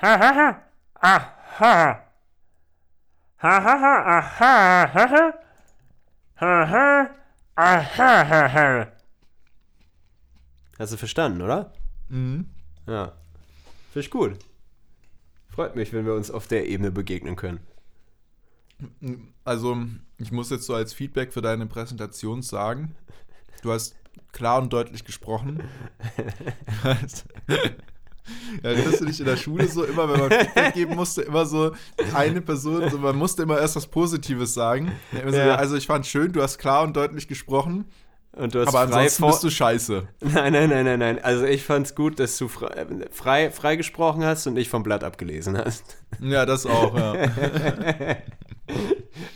Ha ha ha. Aha. Ha ha ha. Aha. Ha ha. Ha ha. Aha. Ha ha. Hast du verstanden, oder? Mhm. Ja. Finde ich gut. Freut mich, wenn wir uns auf der Ebene begegnen können. Also, ich muss jetzt so als Feedback für deine Präsentation sagen, du hast klar und deutlich gesprochen. Erinnerst du dich in der Schule so immer, wenn man Feedback geben musste, immer so eine Person, so, man musste immer erst was Positives sagen. So, Ja. Also ich fand schön, du hast klar und deutlich gesprochen, Und du hast aber ansonsten bist du scheiße. Nein, nein, nein, nein, nein. Also ich fand's gut, dass du frei, frei, frei gesprochen hast und ich vom Blatt abgelesen hast. Ja, das auch, ja. Er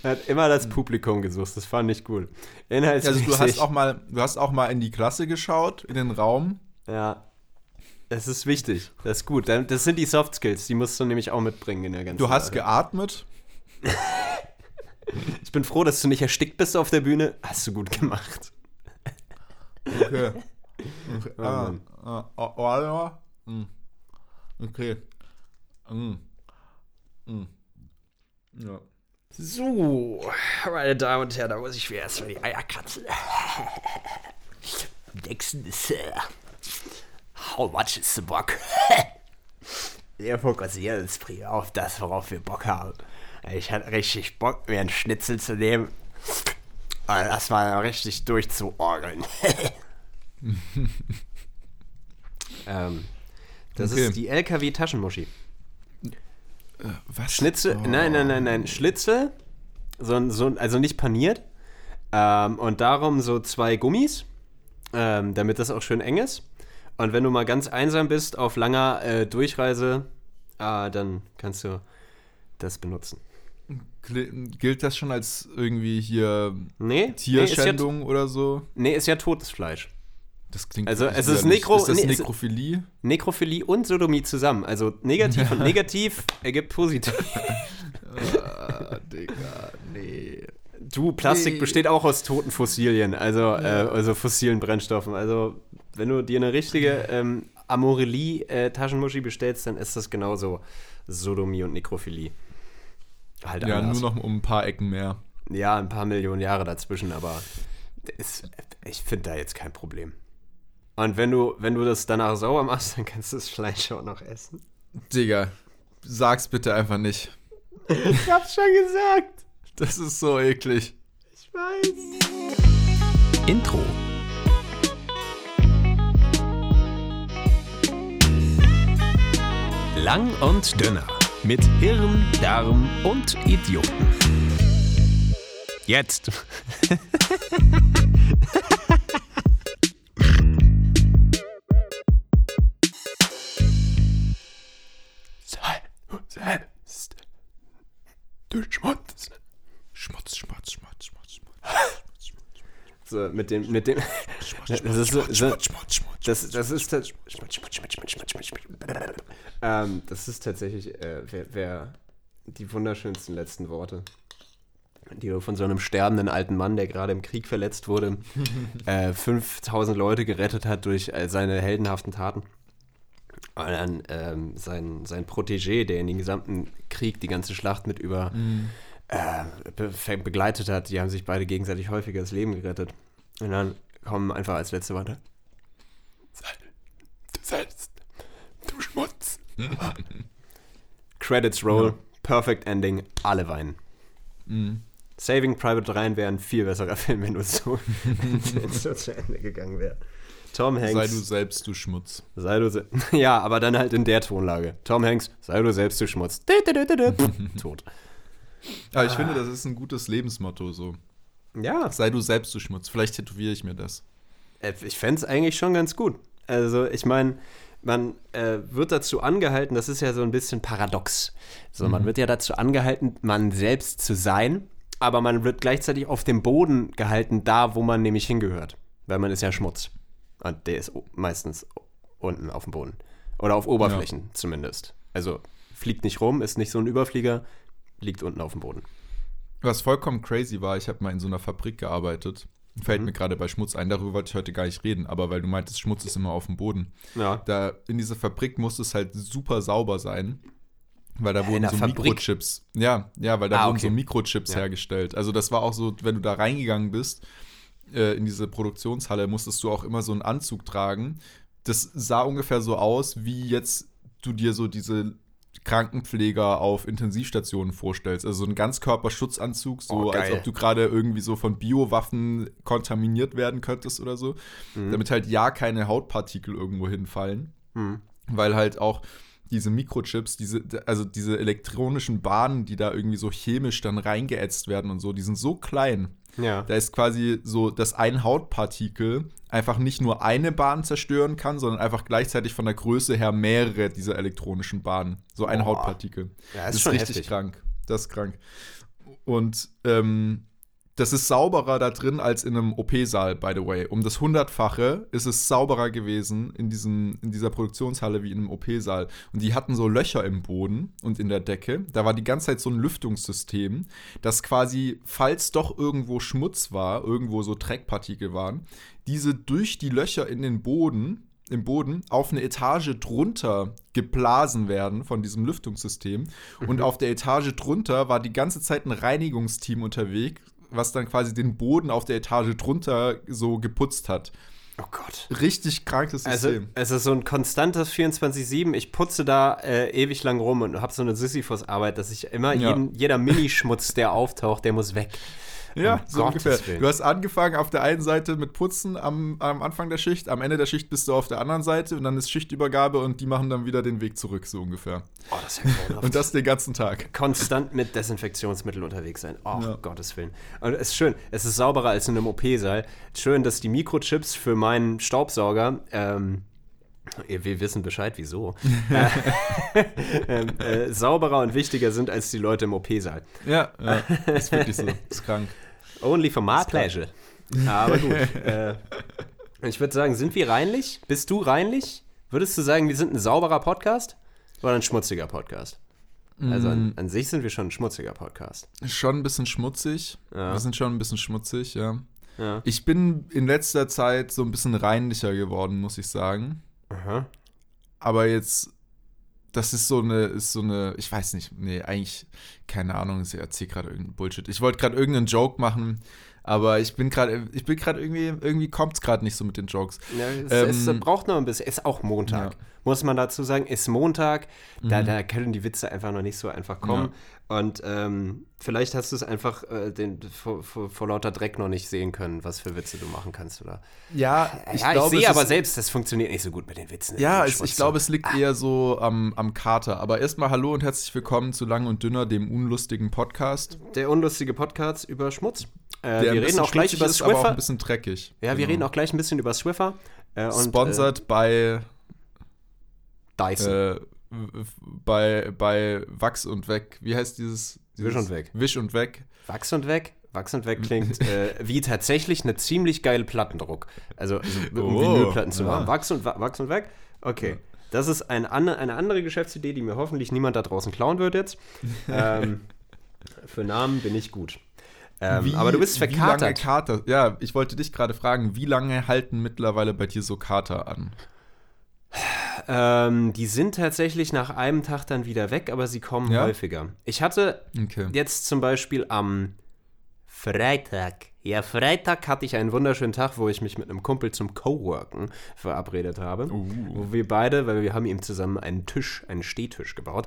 hat immer das Publikum gesucht, das fand ich gut. Also Inhaltsmäßig. du hast auch mal, du hast auch mal in die Klasse geschaut, in den Raum. Ja. Das ist wichtig. Das ist gut. Das sind die Soft Skills, die musst du nämlich auch mitbringen in der ganzen Du hast Sache. geatmet. Ich bin froh, dass du nicht erstickt bist auf der Bühne. Hast du gut gemacht. Okay. okay. Oh ah, Mann. ah, oh, oh, ja. Hm. Okay. Hm. Hm. Ja. So, meine Damen und Herren, da muss ich mir erstmal die Eier kratzen. Nächstes, äh, how much is the Bock? Wir fokussieren uns prima auf das, worauf wir Bock haben. Ich hatte richtig Bock, mir einen Schnitzel zu nehmen und das mal richtig durchzuorgeln. ähm, das Okay. ist die LKW-Taschenmuschi. Was? Schnitzel, Oh. nein, nein, nein, nein, Schlitzel, so, so, also nicht paniert. Ähm, und darum so zwei Gummis, ähm, damit das auch schön eng ist. Und wenn du mal ganz einsam bist auf langer äh, Durchreise, äh, dann kannst du das benutzen. Gilt das schon als irgendwie hier Nee, Tierschändung oder so? Nee, ist ja, nee, ja totes Fleisch. Das klingt Also, es ist. Nekro- Ist das nee, Nekrophilie? Nekrophilie und Sodomie zusammen. Also negativ und negativ ergibt positiv. ah, Digga, nee. Du, Plastik Nee. besteht auch aus toten Fossilien, also, äh, also fossilen Brennstoffen. Also, wenn du dir eine richtige ähm, Amorelie-Taschenmuschi bestellst, dann ist das genauso Sodomie und Nekrophilie. Halt Ja, anders. nur noch um ein paar Ecken mehr. Ja, ein paar Millionen Jahre dazwischen, aber ist, ich finde da jetzt kein Problem. Und wenn du, wenn du das danach sauber machst, dann kannst du das Fleisch auch noch essen. Digga, sag's bitte einfach nicht. Ich hab's schon gesagt. Das ist so eklig. Ich weiß. Intro. Lang und dünner. Mit Hirn, Darm und Idioten. Jetzt. Selbst. Du Schmutz. Schmutz, Schmutz, Schmutz, Schmutz, Schmutz. Mit dem, mit dem. Das ist das, das ist ähm, das ist tatsächlich äh, wer, wer die wunderschönsten letzten Worte, die du von so einem sterbenden alten Mann, der gerade im Krieg verletzt wurde, äh, 5000 Leute gerettet hat durch äh, seine heldenhaften Taten. Und dann ähm, sein, sein Protégé, der in den gesamten Krieg die ganze Schlacht mit über äh, be begleitet hat, die haben sich beide gegenseitig häufiger das Leben gerettet. Und dann kommen einfach als letzte Worte. Sei du selbst, du Schmutz. Credits roll, perfect ending, alle weinen. Mhm. Saving Private Ryan wäre ein viel besserer Film, wenn du so, es so zu Ende gegangen wäre. Tom Hanks. Sei du selbst, du Schmutz. Sei du se Ja, aber dann halt in der Tonlage. Tom Hanks, sei du selbst du Schmutz. Tot. Aber ich finde, das ist ein gutes Lebensmotto so. Ja, Sei du selbst, du Schmutz. Vielleicht tätowiere ich mir das. äh, ich fände es eigentlich schon ganz gut. Also, ich meine, man äh, wird dazu angehalten, das ist ja so ein bisschen paradox. So, man wird ja dazu angehalten, man selbst zu sein, aber man wird gleichzeitig auf dem Boden gehalten, da, wo man nämlich hingehört. Weil man ist ja Schmutz. Und der ist meistens unten auf dem Boden. Oder auf Oberflächen zumindest. Also fliegt nicht rum, ist nicht so ein Überflieger, liegt unten auf dem Boden. Was vollkommen crazy war, ich habe mal in so einer Fabrik gearbeitet. Fällt mir gerade bei Schmutz ein, darüber wollte ich heute gar nicht reden, aber weil du meintest, Schmutz ist immer auf dem Boden. Ja. Da in dieser Fabrik muss es halt super sauber sein. Weil da wurden der so Fabrik? Mikrochips. Ja, ja, weil da Ah, wurden okay. so Mikrochips Ja. hergestellt. Also das war auch so, wenn du da reingegangen bist äh, in diese Produktionshalle, musstest du auch immer so einen Anzug tragen. Das sah ungefähr so aus, wie jetzt du dir so diese Krankenpfleger auf Intensivstationen vorstellst. Also so ein Ganzkörperschutzanzug, so Oh, als ob du gerade irgendwie so von Biowaffen kontaminiert werden könntest oder so. Damit halt ja keine Hautpartikel irgendwo hinfallen Hm. weil halt auch diese Mikrochips, diese, also diese elektronischen Bahnen, die da irgendwie so chemisch dann reingeätzt werden und so, die sind so klein. Ja. Da ist quasi so, dass ein Hautpartikel einfach nicht nur eine Bahn zerstören kann, sondern einfach gleichzeitig von der Größe her mehrere dieser elektronischen Bahnen. So ein Boah. Hautpartikel. Ja, das ist schon richtig heftig. krank. Das ist krank. Und ähm, das ist sauberer da drin als in einem OP-Saal, by the way. Um das Hundertfache ist es sauberer gewesen in, diesem, in dieser Produktionshalle wie in einem OP-Saal. Und die hatten so Löcher im Boden und in der Decke. Da war die ganze Zeit so ein Lüftungssystem, das quasi, falls doch irgendwo Schmutz war, irgendwo so Dreckpartikel waren, diese durch die Löcher in den Boden im Boden auf eine Etage drunter geblasen werden von diesem Lüftungssystem. Und auf der Etage drunter war die ganze Zeit ein Reinigungsteam unterwegs, was dann quasi den Boden auf der Etage drunter so geputzt hat. Oh Gott. Richtig krankes Also, System. es ist so ein konstantes 24-7. Ich putze da äh, ewig lang rum und habe so eine Sisyphus-Arbeit, dass ich immer Ja. jeden, jeder Minischmutz, der auftaucht, der muss weg. Ja, Um so Gottes ungefähr. Willen. Du hast angefangen auf der einen Seite mit Putzen am, am Anfang der Schicht, am Ende der Schicht bist du auf der anderen Seite und dann ist Schichtübergabe und die machen dann wieder den Weg zurück, so ungefähr. Oh, das ist ja grauenhaft. Und das den ganzen Tag. konstant mit Desinfektionsmittel unterwegs sein. Oh, Ja. Gottes Willen. Und es ist schön, es ist sauberer als in einem OP-Saal. Schön, dass die Mikrochips für meinen Staubsauger, ähm, wir wissen Bescheid, wieso, äh, ähm, äh, sauberer und wichtiger sind als die Leute im OP-Saal. Ja, ja ist wirklich so. Ist krank. Only for my pleasure. Aber gut. äh, ich würde sagen, sind wir reinlich? Bist du reinlich? Würdest du sagen, wir sind ein sauberer Podcast oder ein schmutziger Podcast? Also an, an sich sind wir schon ein schmutziger Podcast. Schon ein bisschen schmutzig. Ja. Wir sind schon ein bisschen schmutzig, ja. Ja. Ich bin in letzter Zeit so ein bisschen reinlicher geworden, muss ich sagen. Aha. Aber jetzt, das ist so eine, ist so eine, ich weiß nicht, nee, eigentlich, keine Ahnung, ich erzähle gerade irgendeinen Bullshit. Ich wollte gerade irgendeinen Joke machen, aber ich bin gerade, ich bin gerade irgendwie, irgendwie kommt es gerade nicht so mit den Jokes. Ja, es, Ähm, es braucht noch ein bisschen. Ist auch Montag. Ja. Muss man dazu sagen, ist Montag. Da, da können die Witze einfach noch nicht so einfach kommen. Und ähm, vielleicht hast du es einfach äh, den, vor, vor, vor lauter Dreck noch nicht sehen können, was für Witze du machen kannst. Oder? Ja, ich ja, glaube, ich sehe aber selbst, das funktioniert nicht so gut mit den Witzen. Ja, Schmutz. ich glaube, es liegt eher so am, am Kater. Aber erstmal hallo und herzlich willkommen zu Lang und Dünner, dem unlustigen Podcast. Der unlustige Podcast über Schmutz. Äh, wir reden auch gleich über ist, aber auch ein Swiffer. bisschen dreckig. Ja, wir Genau. reden auch gleich ein bisschen über Swiffer. Äh, und, Sponsored bei, Äh, Dyson. äh, bei, bei Wachs und Weg. Wie heißt dieses? dieses Wisch und Weg. Wisch und Weg. Wachs und weg. Wachs und weg klingt äh, wie tatsächlich eine ziemlich geile Plattendruck. Also, also um Oh, Vinylplatten zu ja. machen. Wachs und, Wa- Wachs und weg. Okay. Das ist ein, eine andere Geschäftsidee, die mir hoffentlich niemand da draußen klauen wird jetzt. ähm, für Namen bin ich gut. Ähm, Wie- aber du bist Wie lange verkatert. Kater? Ja, ich wollte dich gerade fragen, wie lange halten mittlerweile bei dir so Kater an? Ähm, die sind tatsächlich nach einem Tag dann wieder weg, aber sie kommen Ja? häufiger. Ich hatte Okay. Jetzt zum Beispiel am Freitag. Ja, Freitag hatte ich einen wunderschönen Tag, wo ich mich mit einem Kumpel zum Coworken verabredet habe. Uh. Wo wir beide, weil wir haben ihm zusammen einen Tisch, einen Stehtisch gebaut.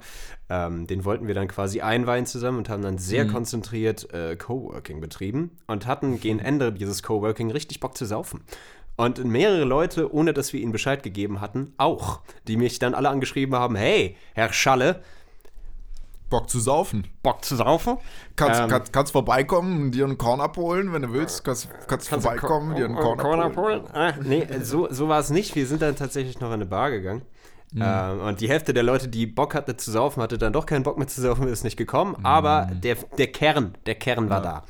Ähm, den wollten wir dann quasi einweihen zusammen und haben dann sehr Mhm. konzentriert äh, Coworking betrieben und hatten gegen Ende dieses Coworking richtig Bock zu saufen. Und mehrere Leute, ohne dass wir ihnen Bescheid gegeben hatten, auch, die mich dann alle angeschrieben haben, hey, Herr Schalle, Bock zu saufen. Bock zu saufen? Kannst, Ähm, kannst, kannst vorbeikommen und dir einen Korn abholen, wenn du willst. Kannst, kannst, Kannst vorbeikommen, Ko- dir einen Ko- Korn, Korn abholen. abholen? Ah, nee, so, so war es nicht. Wir sind dann tatsächlich noch in eine Bar gegangen. Mhm. Ähm, und die Hälfte der Leute, die Bock hatte zu saufen, hatte dann doch keinen Bock mehr zu saufen, ist nicht gekommen. Aber Mhm. der, der Kern, der Kern war da.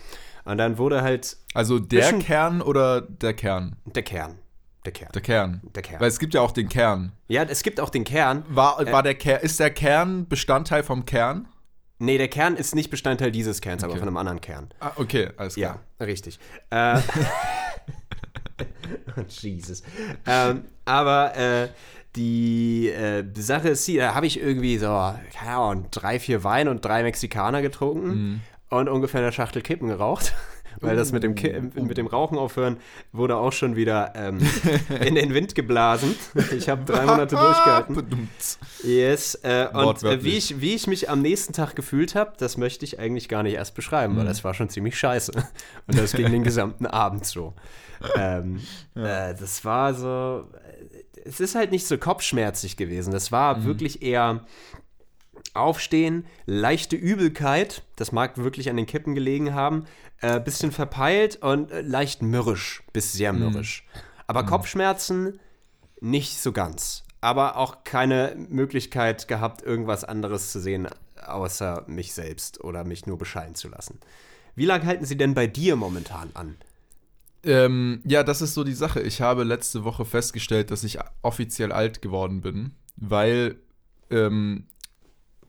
Und dann wurde halt Also der Kern oder der Kern? der Kern. Der Kern. Der Kern. Der Kern. Weil es gibt ja auch den Kern. Ja, es gibt auch den Kern. War, Äh. war der Kern, ist der Kern Bestandteil vom Kern? Nee, der Kern ist nicht Bestandteil dieses Kerns, aber Okay. von einem anderen Kern. Ah, okay, alles klar. Ja, richtig. Äh, Jesus. Ähm, aber äh, die äh, Sache ist, da habe ich irgendwie so, keine Ahnung, drei, vier Wein und drei Mexikaner getrunken Mhm. Und ungefähr eine Schachtel Kippen geraucht. Weil das mit dem, Ki mit dem Rauchen aufhören wurde auch schon wieder ähm, in den Wind geblasen. Ich habe drei Monate durchgehalten. Yes. Äh, und äh, wie, ich, wie ich mich am nächsten Tag gefühlt habe, das möchte ich eigentlich gar nicht erst beschreiben, weil das war schon ziemlich scheiße. Und das ging den gesamten Abend so. Ähm, äh, das war so. äh, Es ist halt nicht so kopfschmerzig gewesen. Das war wirklich eher Aufstehen, leichte Übelkeit, das mag wirklich an den Kippen gelegen haben, äh, bisschen verpeilt und äh, leicht mürrisch, bis sehr mürrisch. Aber Kopfschmerzen nicht so ganz. Aber auch keine Möglichkeit gehabt, irgendwas anderes zu sehen, außer mich selbst oder mich nur bescheiden zu lassen. Wie lange halten Sie denn bei dir momentan an? Ähm, ja, das ist so die Sache. Ich habe letzte Woche festgestellt, dass ich offiziell alt geworden bin, weil ähm,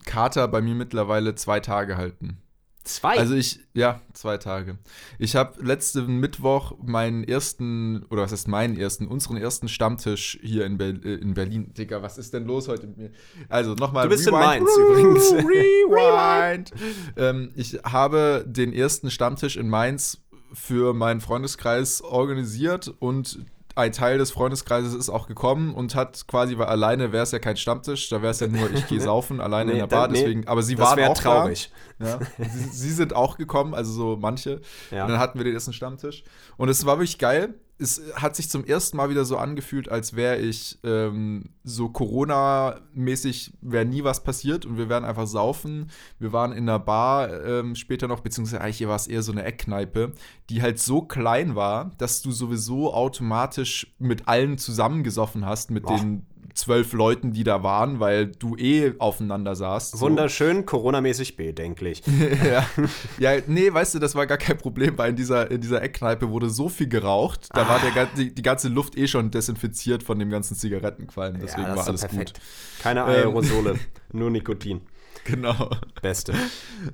Kater bei mir mittlerweile zwei Tage halten. Zwei. Also ich, ja, zwei Tage. Ich habe letzten Mittwoch meinen ersten, oder was heißt meinen ersten, unseren ersten Stammtisch hier in, Ber äh, in Berlin. Digga, was ist denn los heute mit mir? Also nochmal. Du bist in Mainz übrigens. Rewind. ähm, ich habe den ersten Stammtisch in Mainz für meinen Freundeskreis organisiert und ein Teil des Freundeskreises ist auch gekommen und hat quasi, weil alleine wäre es ja kein Stammtisch, da wäre es ja nur, ich gehe saufen, alleine in Nee, der Bar, nee, deswegen, aber sie waren auch traurig. da. Ja. Sie, sie sind auch gekommen, also so manche. Ja. Und dann hatten wir den ersten Stammtisch. Und es war wirklich geil. Es hat sich zum ersten Mal wieder so angefühlt, als wäre ich ähm, so Corona-mäßig, wäre nie was passiert und wir wären einfach saufen. Wir waren in einer Bar ähm, später noch, beziehungsweise eigentlich war es eher so eine Eckkneipe, die halt so klein war, dass du sowieso automatisch mit allen zusammengesoffen hast, mit Boah. den zwölf Leuten, die da waren, weil du eh aufeinander saßt. so. Wunderschön, Corona-mäßig bedenklich. ja. ja, nee, weißt du, das war gar kein Problem, weil in dieser, in dieser Eckkneipe wurde so viel geraucht, da war der, gan- die, die ganze Luft eh schon desinfiziert von dem ganzen Zigarettenqualm, deswegen das war alles perfekt. gut. Keine Ähm. Aerosole, nur Nikotin. Genau. Beste.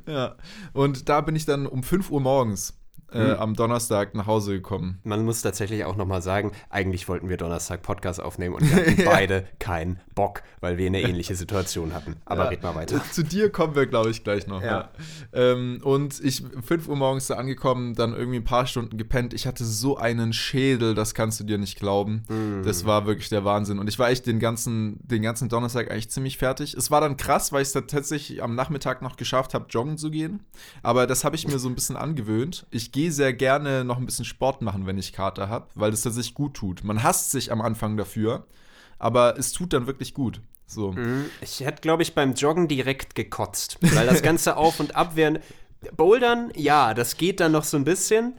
Ja. Und da bin ich dann um 5 Uhr morgens äh, Hm. am Donnerstag nach Hause gekommen. Man muss tatsächlich auch nochmal sagen, eigentlich wollten wir Donnerstag Podcast aufnehmen und wir hatten beide keinen Bock, weil wir eine ähnliche Situation hatten. Aber Ja. red mal weiter. Zu dir kommen wir, glaube ich, gleich noch. Ja. Ja. Ähm, und ich 5 Uhr morgens da angekommen, dann irgendwie ein paar Stunden gepennt. Ich hatte so einen Schädel, das kannst du dir nicht glauben. Das war wirklich der Wahnsinn. Und ich war echt den ganzen, den ganzen Donnerstag eigentlich ziemlich fertig. Es war dann krass, weil ich es tatsächlich am Nachmittag noch geschafft habe, joggen zu gehen. Aber das habe ich mir so ein bisschen angewöhnt. Ich gehe sehr gerne noch ein bisschen Sport machen, wenn ich Kater habe, weil das tatsächlich gut tut. Man hasst sich am Anfang dafür, aber es tut dann wirklich gut. So. Mhm. Ich hätte, glaube ich, beim Joggen direkt gekotzt, weil das ganze Auf und Ab während Bouldern, ja, das geht dann noch so ein bisschen.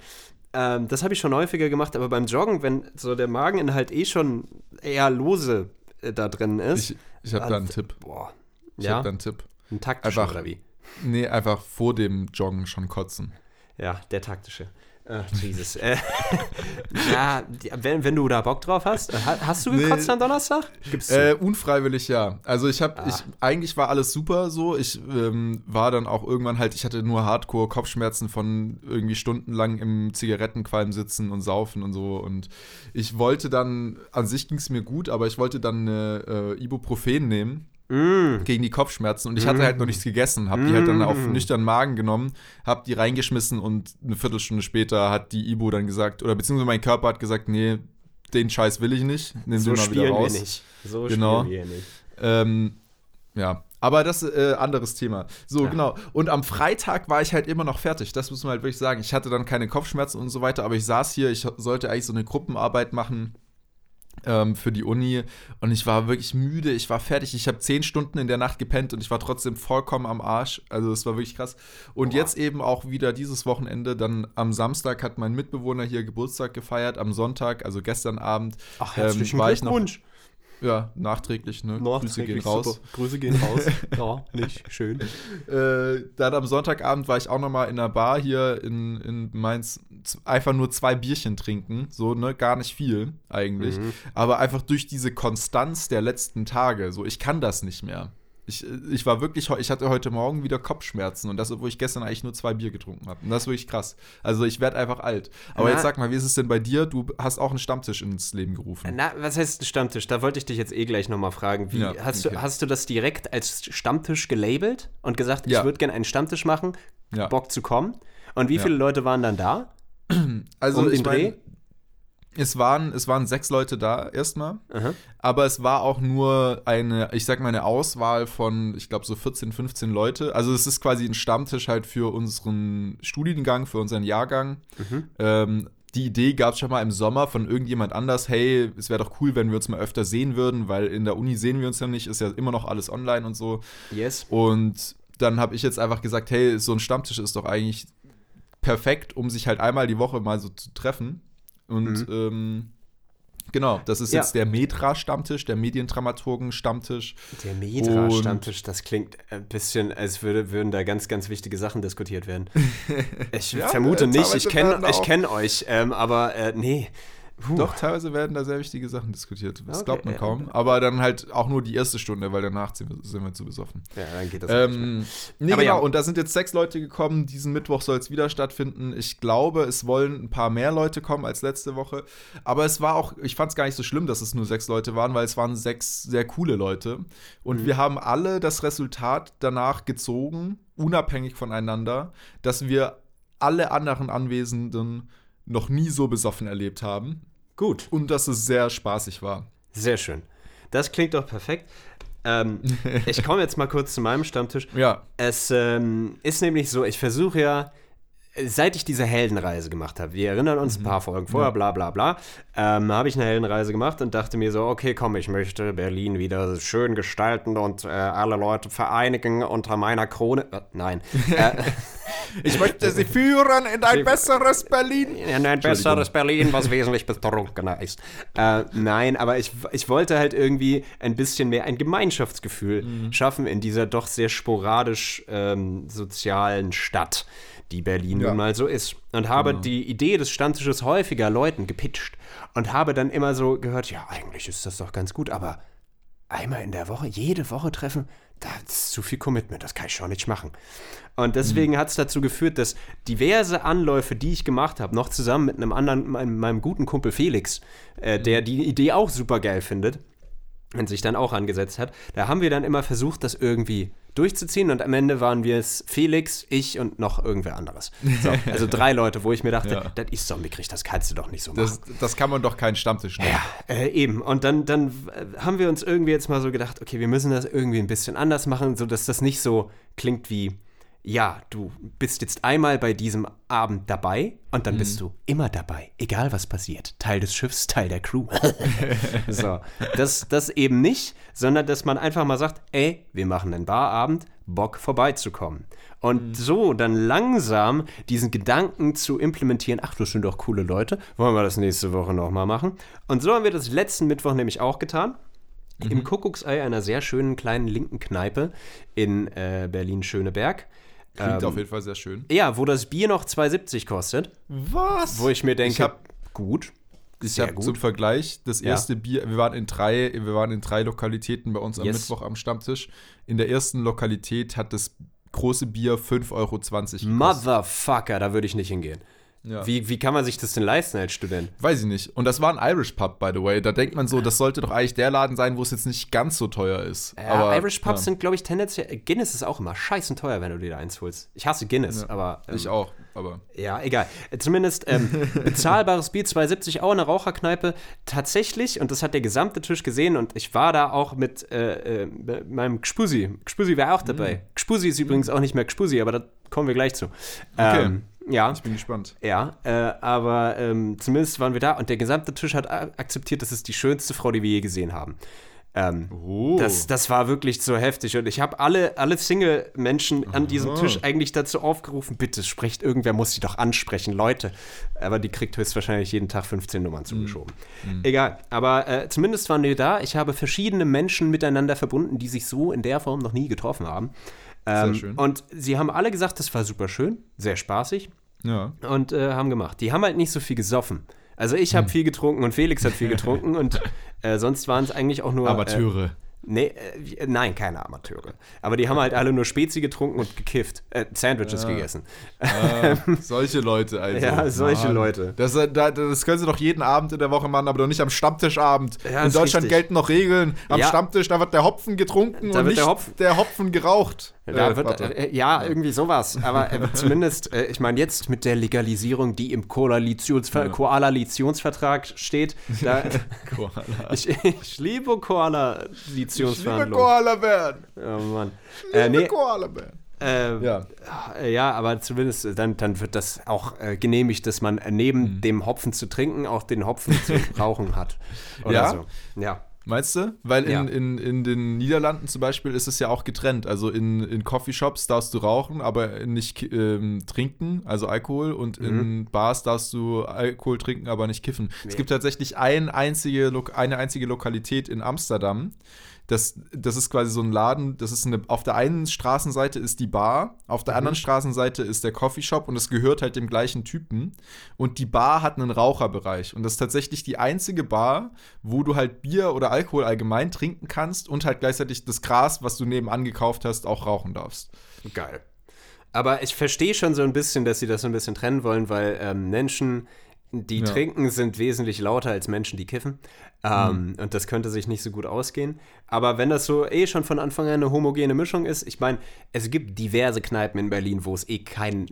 Ähm, das habe ich schon häufiger gemacht, aber beim Joggen, wenn so der Mageninhalt eh schon eher lose äh, da drin ist. Ich, ich habe da einen Tipp. Boah. Ich ja, habe da einen Tipp. ein taktischer einfach- oder wie? Nee, einfach vor dem Joggen schon kotzen. Ja, der taktische. Ach, Jesus. äh, ja, wenn, wenn du da Bock drauf hast. äh, ha- Hast du Nee. gekotzt am Donnerstag? Gibt's zu. Äh, unfreiwillig ja. Also ich habe, Ah. ich eigentlich war alles super so. Ich ähm, war dann auch irgendwann halt, ich hatte nur Hardcore Kopfschmerzen von irgendwie stundenlang im Zigarettenqualm sitzen und saufen und so. Und ich wollte dann, an sich ging es mir gut, aber ich wollte dann eine äh, Ibuprofen nehmen. Mm. gegen die Kopfschmerzen und ich hatte halt noch nichts gegessen, habe die halt dann auf nüchternen Magen genommen, habe die reingeschmissen und eine Viertelstunde später hat die Ibu dann gesagt, oder beziehungsweise mein Körper hat gesagt, nee, den Scheiß will ich nicht, nimm So den mal wieder spielen wir raus. nicht. So Genau. spielen wir nicht. Ähm, ja, aber das äh, anderes Thema. So, Ja. genau. Und am Freitag war ich halt immer noch fertig. Das muss man halt wirklich sagen. Ich hatte dann keine Kopfschmerzen und so weiter, aber ich saß hier, ich sollte eigentlich so eine Gruppenarbeit machen ähm, für die Uni und ich war wirklich müde, ich war fertig. Ich habe zehn Stunden in der Nacht gepennt und ich war trotzdem vollkommen am Arsch. Also es war wirklich krass. Und Boah. jetzt eben auch wieder dieses Wochenende, dann am Samstag hat mein Mitbewohner hier Geburtstag gefeiert, am Sonntag, also gestern Abend. Ach, ähm, war ich noch- Glückwunsch. Ja, nachträglich, ne? Grüße gehen Nachträglich, raus. super. Grüße gehen raus. ja, nicht schön. Äh, dann am Sonntagabend war ich auch noch mal in einer Bar hier in, in Mainz. Einfach nur zwei Bierchen trinken. So, ne? Gar nicht viel eigentlich. Mhm. Aber einfach durch diese Konstanz der letzten Tage. So, ich kann das nicht mehr. Ich, ich war wirklich, ich hatte heute Morgen wieder Kopfschmerzen und das, obwohl ich gestern eigentlich nur zwei Bier getrunken habe. Und das ist wirklich krass. Also ich werde einfach alt. Aber Na- jetzt sag mal, wie ist es denn bei dir? Du hast auch einen Stammtisch ins Leben gerufen. Na, was heißt ein Stammtisch? Da wollte ich dich jetzt eh gleich nochmal fragen. Wie, Ja, hast, okay. du, hast du das direkt als Stammtisch gelabelt und gesagt, ich Ja. würde gerne einen Stammtisch machen, Ja. Bock zu kommen? Und wie viele Leute waren dann da? Also um ich Dreh? meine, es waren, es waren sechs Leute da erstmal. Aha. Aber es war auch nur eine, ich sag mal, eine Auswahl von, ich glaube, so 14, 15 Leute. Also es ist quasi ein Stammtisch halt für unseren Studiengang, für unseren Jahrgang. Mhm. Ähm, die Idee gab es schon mal im Sommer von irgendjemand anders, hey, es wäre doch cool, wenn wir uns mal öfter sehen würden, weil in der Uni sehen wir uns ja nicht, ist ja immer noch alles online und so. Yes. Und dann habe ich jetzt einfach gesagt, hey, so ein Stammtisch ist doch eigentlich perfekt, um sich halt einmal die Woche mal so zu treffen. Und ähm, genau, das ist Ja. jetzt der Metra-Stammtisch, der Mediendramaturgen-Stammtisch. Der Medra-Stammtisch, das klingt ein bisschen, als würde, würden da ganz, ganz wichtige Sachen diskutiert werden. Ich Ja, vermute äh, nicht, ich kenne kenn euch, ähm, aber äh, nee. Puh. Doch, teilweise werden da sehr wichtige Sachen diskutiert. Das Okay, glaubt man ja. kaum. Aber dann halt auch nur die erste Stunde, weil danach sind wir, sind wir zu besoffen. Ja, dann geht das nicht mehr. Ähm, nee, Aber genau, ja. und da sind jetzt sechs Leute gekommen. Diesen Mittwoch soll es wieder stattfinden. Ich glaube, es wollen ein paar mehr Leute kommen als letzte Woche. Aber es war auch, ich fand es gar nicht so schlimm, dass es nur sechs Leute waren, weil es waren sechs sehr coole Leute. Und Mhm. wir haben alle das Resultat danach gezogen, unabhängig voneinander, dass wir alle anderen Anwesenden noch nie so besoffen erlebt haben. Gut, Und dass es sehr spaßig war. sehr schön. Das klingt doch perfekt. Ähm, ich komme jetzt mal kurz zu meinem Stammtisch. Ja. Es ähm, ist nämlich so, ich versuche ja, seit ich diese Heldenreise gemacht habe, wir erinnern uns ein paar Folgen vorher, bla bla bla, ähm, habe ich eine Heldenreise gemacht und dachte mir so, okay, komm, ich möchte Berlin wieder schön gestalten und äh, alle Leute vereinigen unter meiner Krone. Äh, nein. äh, Ich möchte sie führen in ein besseres Berlin. in ein besseres Berlin, was wesentlich betrunkener ist. Äh, nein, aber ich, ich wollte halt irgendwie ein bisschen mehr ein Gemeinschaftsgefühl schaffen in dieser doch sehr sporadisch ähm, sozialen Stadt, die Berlin Ja. nun mal so ist. Und habe die Idee des Stammtisches häufiger Leuten gepitcht und habe dann immer so gehört, ja, eigentlich ist das doch ganz gut, aber einmal in der Woche, jede Woche treffen, das ist zu viel Commitment, das kann ich schon nicht machen. Und deswegen hat es dazu geführt, dass diverse Anläufe, die ich gemacht habe, noch zusammen mit einem anderen, meinem, meinem guten Kumpel Felix, äh, der die Idee auch super geil findet und sich dann auch angesetzt hat, da haben wir dann immer versucht, das irgendwie durchzuziehen und am Ende waren wir es Felix, ich und noch irgendwer anderes. So, also drei Leute, wo ich mir dachte, Ja. das ist so mickrig, das kannst du doch nicht so machen. Das, das kann man doch keinen Stammtisch nennen. Ja, äh, eben. Und dann, dann äh, haben wir uns irgendwie jetzt mal so gedacht, okay, wir müssen das irgendwie ein bisschen anders machen, sodass das nicht so klingt wie, ja, du bist jetzt einmal bei diesem Abend dabei und dann bist du immer dabei, egal was passiert. Teil des Schiffs, Teil der Crew. so, das, das eben nicht, sondern dass man einfach mal sagt, ey, wir machen einen Barabend, Bock vorbeizukommen. Und so dann langsam diesen Gedanken zu implementieren, ach, das sind doch coole Leute, wollen wir das nächste Woche nochmal machen. Und so haben wir das letzten Mittwoch nämlich auch getan. Im Kuckucksei einer sehr schönen kleinen linken Kneipe in äh, Berlin-Schöneberg. Klingt Ähm, auf jeden Fall sehr schön. Ja, wo das Bier noch 2,70 kostet. Was? Wo ich mir denke, Ich hab- gut. Ich habe gut. zum Vergleich das Ja. erste Bier, wir waren in drei, wir waren in drei Lokalitäten bei uns am Yes. Mittwoch am Stammtisch. In der ersten Lokalität hat das große Bier 5,20 Euro gekostet. Motherfucker, da würde ich nicht hingehen. Ja. Wie, wie kann man sich das denn leisten als Student? Weiß ich nicht. Und das war ein Irish Pub, by the way. Da denkt man so, das sollte doch eigentlich der Laden sein, wo es jetzt nicht ganz so teuer ist. Ja, Aber, Irish Pubs ja, sind, glaube ich, tendenziell. Guinness ist auch immer scheißen teuer, wenn du dir da eins holst. Ich hasse Guinness, Ja. aber. ähm, Ich auch, aber. Ja, egal. Äh, Zumindest ähm, bezahlbares Bier 2,70 auch in der Raucherkneipe. Tatsächlich, und das hat der gesamte Tisch gesehen, und ich war da auch mit äh, äh, meinem Gspusi. Gspusi wäre auch dabei. Gspusi ist übrigens auch nicht mehr Gspusi, aber da kommen wir gleich zu. Okay. Ähm, ja. Ich bin gespannt. Ja, äh, aber ähm, zumindest waren wir da und der gesamte Tisch hat akzeptiert, das ist die schönste Frau, die wir je gesehen haben. Ähm, Oh. das, das war wirklich so heftig. Und ich habe alle, alle Single-Menschen an diesem Aha. Tisch eigentlich dazu aufgerufen, bitte sprecht, irgendwer muss sie doch ansprechen, Leute. Aber die kriegt höchstwahrscheinlich jeden Tag 15 Nummern zugeschoben. Egal, aber äh, zumindest waren wir da. Ich habe verschiedene Menschen miteinander verbunden, die sich so in der Form noch nie getroffen haben. Ähm, schön. Und sie haben alle gesagt, das war super schön, sehr spaßig ja. und äh, haben gemacht. Die haben halt nicht so viel gesoffen. Also ich Hm. habe viel getrunken und Felix hat viel getrunken und äh, sonst waren es eigentlich auch nur Amateure. Äh, Nee, äh, nein, keine Amateure. Aber die haben halt alle nur Spezi getrunken und gekifft. Äh, Sandwiches Ja. gegessen. Ah, solche Leute, also. Ja, solche Leute. Das, das, das können sie doch jeden Abend in der Woche machen, aber doch nicht am Stammtischabend. Ja, in Deutschland richtig. gelten noch Regeln. Am Ja. Stammtisch, da wird der Hopfen getrunken Da und nicht der der Hopfen- Hopfen, geraucht. Da Äh, wird, äh, ja, irgendwie sowas. Aber äh, zumindest, äh, ich meine, jetzt mit der Legalisierung, die im Koalitionsver Ja. Koala-Litionsvertrag steht, da, Koala. ich, ich liebe Ich liebe. Koala-Bären. Oh Mann. Liebe Äh, nee, Koala-Bären. äh, Ja. Ja, aber zumindest äh, dann, dann wird das auch äh, genehmigt, dass man neben Mhm. dem Hopfen zu trinken auch den Hopfen zu rauchen hat. Oder Ja? so. Ja. Meinst du? Weil in, Ja. in, in den Niederlanden zum Beispiel ist es ja auch getrennt. Also in, in Coffeeshops darfst du rauchen, aber nicht ähm, trinken, also Alkohol. Und in Bars darfst du Alkohol trinken, aber nicht kiffen. Es Nee. gibt tatsächlich ein einzige, eine einzige Lokalität in Amsterdam. Das, das ist quasi so ein Laden, das ist eine, auf der einen Straßenseite ist die Bar, auf der anderen Straßenseite ist der Coffeeshop und es gehört halt dem gleichen Typen. Und die Bar hat einen Raucherbereich. Und das ist tatsächlich die einzige Bar, wo du halt Bier oder Alkohol allgemein trinken kannst und halt gleichzeitig das Gras, was du nebenan gekauft hast, auch rauchen darfst. Geil. Aber ich verstehe schon so ein bisschen, dass sie das so ein bisschen trennen wollen, weil ähm, Menschen, die Ja. trinken, sind wesentlich lauter als Menschen, die kiffen. Ähm, Mhm. Und das könnte sich nicht so gut ausgehen. Aber wenn das so eh schon von Anfang an eine homogene Mischung ist, ich meine, es gibt diverse Kneipen in Berlin, wo es eh kein,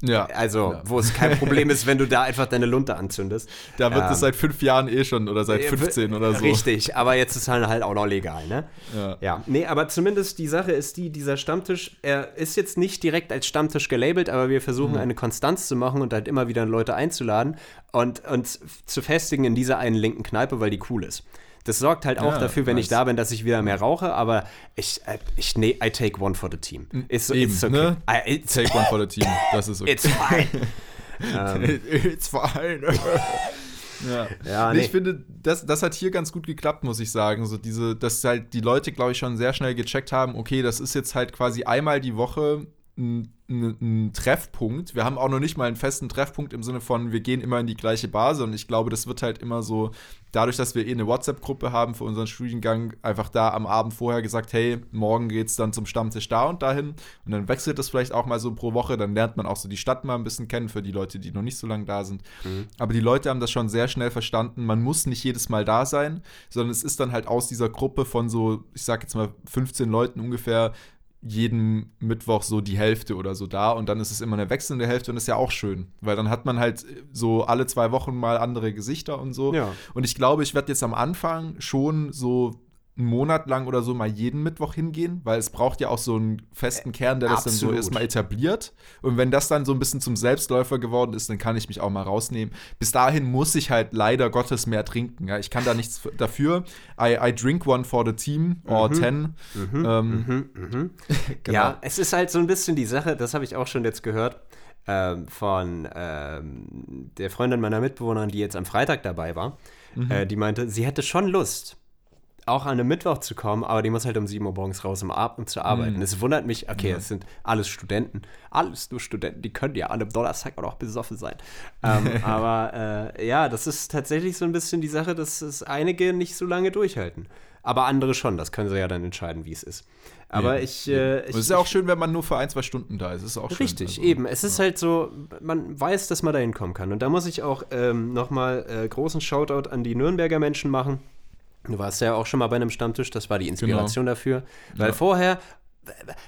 Ja. also Ja. wo es kein Problem ist, wenn du da einfach deine Lunte anzündest. Da wird Ähm, es seit fünf Jahren eh schon oder seit Äh, 15 oder so. Richtig, aber jetzt ist halt halt auch noch legal, ne? Ja. Ja, nee, aber zumindest die Sache ist die, dieser Stammtisch, er ist jetzt nicht direkt als Stammtisch gelabelt, aber wir versuchen Mhm. eine Konstanz zu machen und halt immer wieder Leute einzuladen und uns zu festigen in dieser einen linken Kneipe, weil die cool ist. Das sorgt halt auch Ja, dafür, wenn ich nice. da bin, dass ich wieder mehr rauche, aber ich, äh, ich nee, I take one for the team. It's, Eben, it's okay. ne? I, it's, Take one for the team. Das ist okay. it's fine. ähm, It's fine. ja. ja, nee. Ich finde, das, das hat hier ganz gut geklappt, muss ich sagen. So diese, dass halt die Leute, glaube ich, schon sehr schnell gecheckt haben, okay, das ist jetzt halt quasi einmal die Woche ein, ein, Treffpunkt. Wir haben auch noch nicht mal einen festen Treffpunkt im Sinne von, wir gehen immer in die gleiche Base. Und ich glaube, das wird halt immer so, dadurch, dass wir eh eine WhatsApp-Gruppe haben für unseren Studiengang, einfach da am Abend vorher gesagt, hey, morgen geht's dann zum Stammtisch da und dahin. Und dann wechselt das vielleicht auch mal so pro Woche, dann lernt man auch so die Stadt mal ein bisschen kennen für die Leute, die noch nicht so lange da sind. Aber die Leute haben das schon sehr schnell verstanden, man muss nicht jedes Mal da sein, sondern es ist dann halt aus dieser Gruppe von so, ich sag jetzt mal 15 Leuten ungefähr, jeden Mittwoch so die Hälfte oder so da und dann ist es immer eine wechselnde Hälfte und ist ja auch schön, weil dann hat man halt so alle zwei Wochen mal andere Gesichter und so. Ja. Und ich glaube, ich werde jetzt am Anfang schon so einen Monat lang oder so mal jeden Mittwoch hingehen, weil es braucht ja auch so einen festen Kern, der das dann so absolut. erstmal etabliert. Und wenn das dann so ein bisschen zum Selbstläufer geworden ist, dann kann ich mich auch mal rausnehmen. Bis dahin muss ich halt leider Gottes mehr trinken. Ja? Ich kann da nichts dafür. I, I drink one for the team or ten. Ähm, Mhm, mhm. Genau. Ja, es ist halt so ein bisschen die Sache, das habe ich auch schon jetzt gehört, ähm, von ähm, der Freundin meiner Mitbewohnerin, die jetzt am Freitag dabei war. Mhm. Äh, die meinte, sie hätte schon Lust, auch an einem Mittwoch zu kommen, aber die muss halt um 7 Uhr morgens raus, um, ab, um zu arbeiten. Mhm. Es wundert mich, okay, es sind alles Studenten, alles nur Studenten, die können ja an einem Donnerstag auch noch besoffen sein. Ähm, aber äh, ja, das ist tatsächlich so ein bisschen die Sache, dass es einige nicht so lange durchhalten. Aber andere schon, das können sie ja dann entscheiden, wie es ist. Aber Eben, ich, äh, ich. Und es ist ja auch schön, wenn man nur für ein, zwei Stunden da ist. Ist auch schön. Richtig, Also, eben. Es ist halt so, man weiß, dass man da hinkommen kann. Und da muss ich auch ähm, nochmal äh, großen Shoutout an die Nürnberger Menschen machen. Du warst ja auch schon mal bei einem Stammtisch, das war die Inspiration dafür. Weil Ja. vorher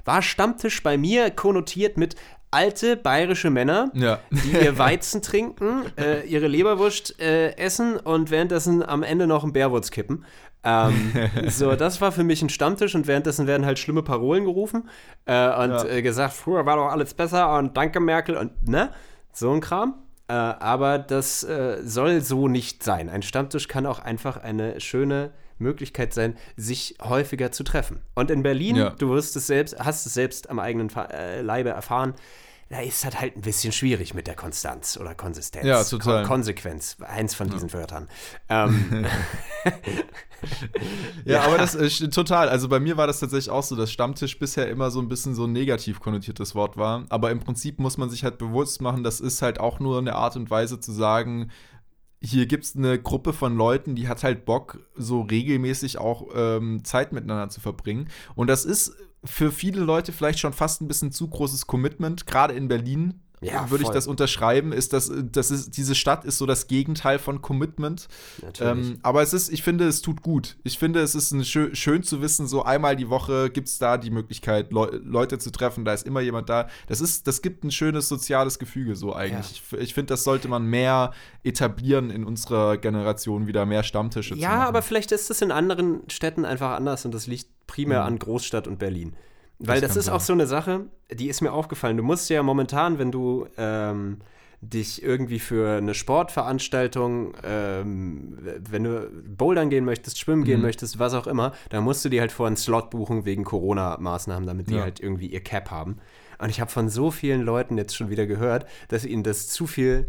war Stammtisch bei mir konnotiert mit alte bayerische Männer, Ja. die ihr Weizen trinken, äh, ihre Leberwurst äh, essen und währenddessen am Ende noch einen Bärwurz kippen. Ähm, so, das war für mich ein Stammtisch und währenddessen werden halt schlimme Parolen gerufen äh, und Ja. äh, gesagt, früher war doch alles besser und danke Merkel und ne, so ein Kram. Äh, aber das äh, soll so nicht sein. Ein Stammtisch kann auch einfach eine schöne Möglichkeit sein, sich häufiger zu treffen. Und in Berlin, Ja. du wirst es selbst, hast es selbst am eigenen äh, Leibe erfahren, da ist das halt ein bisschen schwierig mit der Konstanz oder Konsistenz. Ja, total. Kon Konsequenz, eins von diesen Wörtern. Ähm, Ja, aber das ist total. Also bei mir war das tatsächlich auch so, dass Stammtisch bisher immer so ein bisschen so ein negativ konnotiertes Wort war. Aber im Prinzip muss man sich halt bewusst machen, das ist halt auch nur eine Art und Weise zu sagen, hier gibt es eine Gruppe von Leuten, die hat halt Bock, so regelmäßig auch ähm, Zeit miteinander zu verbringen. Und das ist für viele Leute vielleicht schon fast ein bisschen zu großes Commitment, gerade in Berlin. Ja, würde ich das unterschreiben, ist das, das ist, diese Stadt ist so das Gegenteil von Commitment. Ähm, aber es ist, ich finde, es tut gut. Ich finde, es ist schön, schön zu wissen, so einmal die Woche gibt es da die Möglichkeit, Leu Leute zu treffen, da ist immer jemand da. Das ist, das gibt ein schönes soziales Gefüge so eigentlich. Ich, ich finde, das sollte man mehr etablieren in unserer Generation, wieder mehr Stammtische zu Ja, machen. aber vielleicht ist es in anderen Städten einfach anders und das liegt primär Mhm. an Großstadt und Berlin. Weil Das das, ist auch sein. so eine Sache, die ist mir aufgefallen. Du musst ja momentan, wenn du ähm, dich irgendwie für eine Sportveranstaltung, ähm, wenn du bouldern gehen möchtest, schwimmen gehen Mhm. möchtest, was auch immer, dann musst du dir halt vor einen Slot buchen wegen Corona-Maßnahmen, damit die Ja. halt irgendwie ihr Cap haben. Und ich habe von so vielen Leuten jetzt schon wieder gehört, dass ihnen das zu viel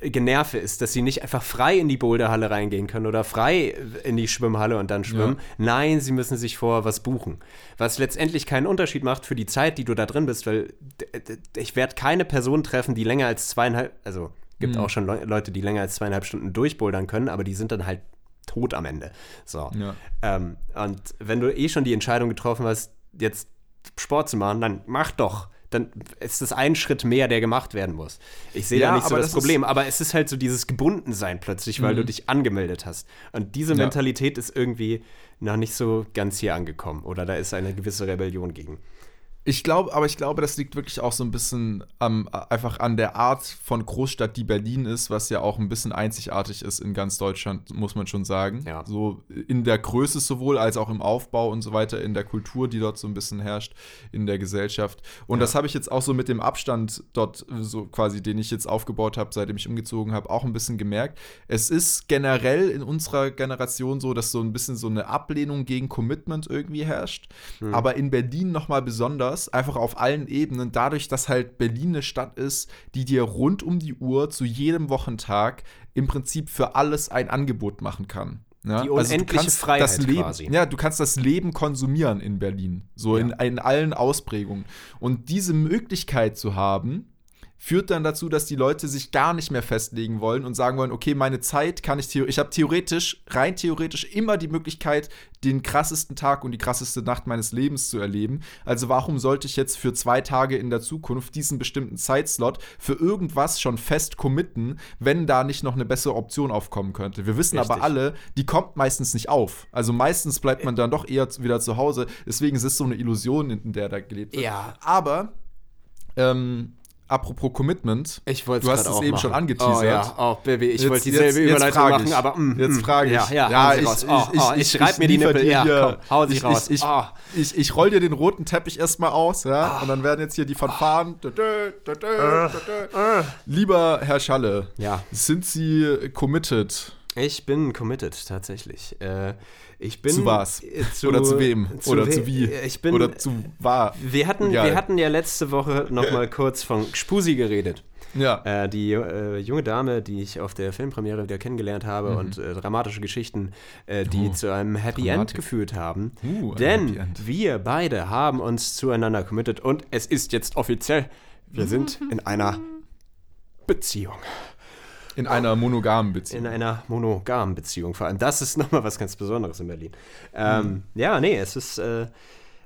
Generve ist, dass sie nicht einfach frei in die Boulderhalle reingehen können oder frei in die Schwimmhalle und dann schwimmen. Nein, sie müssen sich vorher was buchen. Was letztendlich keinen Unterschied macht für die Zeit, die du da drin bist, weil ich werde keine Person treffen, die länger als zweieinhalb, also gibt auch schon Leu Leute, die länger als zweieinhalb Stunden durchbouldern können, aber die sind dann halt tot am Ende. So. Ja. Ähm, und wenn du eh schon die Entscheidung getroffen hast, jetzt Sport zu machen, dann mach doch. Dann ist es ein Schritt mehr, der gemacht werden muss. Ich sehe Ja, da nicht so das, das Problem, aber es ist halt so dieses Gebundensein plötzlich, weil du dich angemeldet hast. Und diese Ja. Mentalität ist irgendwie noch nicht so ganz hier angekommen. Oder da ist eine gewisse Rebellion gegen. Ich glaube, aber ich glaube, das liegt wirklich auch so ein bisschen am, einfach an der Art von Großstadt, die Berlin ist, was ja auch ein bisschen einzigartig ist in ganz Deutschland, muss man schon sagen. Ja. So in der Größe sowohl als auch im Aufbau und so weiter, in der Kultur, die dort so ein bisschen herrscht, in der Gesellschaft. Und das habe ich jetzt auch so mit dem Abstand dort, so quasi, den ich jetzt aufgebaut habe, seitdem ich umgezogen habe, auch ein bisschen gemerkt. Es ist generell in unserer Generation so, dass so ein bisschen so eine Ablehnung gegen Commitment irgendwie herrscht. Aber in Berlin nochmal besonders, einfach auf allen Ebenen, dadurch, dass halt Berlin eine Stadt ist, die dir rund um die Uhr zu jedem Wochentag im Prinzip für alles ein Angebot machen kann. Ja? Die du unendliche kannst Freiheit das Leben, quasi. Ja, du kannst das Leben konsumieren in Berlin, so in, in allen Ausprägungen. Und diese Möglichkeit zu haben, führt dann dazu, dass die Leute sich gar nicht mehr festlegen wollen und sagen wollen, okay, meine Zeit kann ich theoretisch, ich habe theoretisch, rein theoretisch immer die Möglichkeit, den krassesten Tag und die krasseste Nacht meines Lebens zu erleben. Also warum sollte ich jetzt für zwei Tage in der Zukunft diesen bestimmten Zeitslot für irgendwas schon fest committen, wenn da nicht noch eine bessere Option aufkommen könnte? Wir wissen aber Richtig. alle, die kommt meistens nicht auf. Also meistens bleibt man dann doch eher wieder zu Hause. Deswegen ist es so eine Illusion, in der da gelebt wird. Ja. Aber ähm, apropos Commitment, Ich wollte du hast es eben schon angeteasert. Oh ja, oh Baby, ich Jetzt- wollte jetzt- dieselbe jetzt Überleitung frag machen, ich. aber mm, Jetzt mm, frage ich. Ja, ja, Ja, ich- Oh, ich- oh, ich- ich ich mir die Nippel. Ja, komm, hau sie ich- raus. Ich, oh. ich, ich roll dir den roten Teppich erstmal aus, ja, und dann werden jetzt hier die Fanfaren. Dö, dö, dö. Lieber Herr Schalle, sind Sie committed? Ich bin committed, tatsächlich. Äh, ich bin. Zu was? zu- Oder zu wem? zu Oder we- zu wie? Ich bin. Oder zu war? wir, hatten, Egal. wir hatten ja letzte Woche noch mal kurz von Spusi geredet. Ja. Äh, die äh, junge Dame, die ich auf der Filmpremiere wieder kennengelernt habe und äh, dramatische Geschichten, äh, die Mhm. Oh, zu einem Happy Dramatik. End geführt haben. Uh, Denn wir beide haben uns zueinander committed und es ist jetzt offiziell, wir sind in einer Beziehung. In einer monogamen Beziehung. In einer monogamen Beziehung vor allem. Das ist nochmal was ganz Besonderes in Berlin. Ähm, Ja, nee, es ist, äh,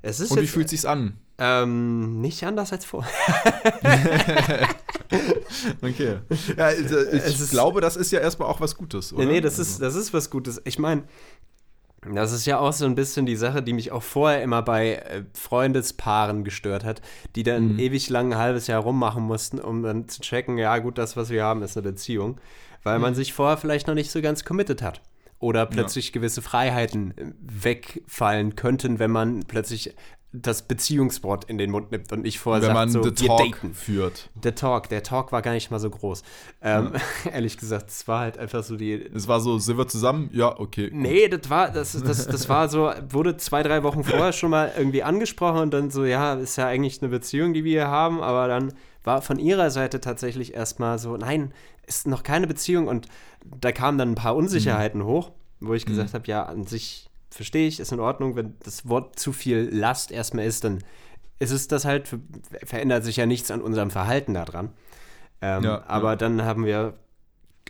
es ist Mhm. Und wie jetzt, fühlt sich's an? ähm, nicht anders als vorher. Okay. Ja, also ich ist- glaube, das ist ja erstmal auch was Gutes, oder? Nee, nee, das Also- ist, das ist was Gutes. Ich meine, das ist ja auch so ein bisschen die Sache, die mich auch vorher immer bei äh, Freundespaaren gestört hat, die dann Mhm. ewig lang ein halbes Jahr rummachen mussten, um dann zu checken, ja gut, das, was wir haben, ist eine Beziehung. Weil Mhm. man sich vorher vielleicht noch nicht so ganz committed hat. Oder plötzlich gewisse Freiheiten äh, wegfallen könnten, wenn man plötzlich das Beziehungswort in den Mund nimmt und nicht vorher wenn sagt, man so, The wir Talk daten. führt. Der Talk, der Talk war gar nicht mal so groß. Ähm, ehrlich gesagt, es war halt einfach so die, Es war so, sind wir zusammen? Ja, okay. Nee, das war, das, das, das war so, wurde zwei, drei Wochen vorher schon mal irgendwie angesprochen und dann so, ja, ist ja eigentlich eine Beziehung, die wir hier haben, aber dann war von ihrer Seite tatsächlich erstmal so, nein, ist noch keine Beziehung und da kamen dann ein paar Unsicherheiten hoch, wo ich gesagt habe, ja, an sich verstehe ich, ist in Ordnung, wenn das Wort zu viel Last erstmal ist, dann ist es das halt, verändert sich ja nichts an unserem Verhalten daran. Ähm, Ja, aber ja. dann haben wir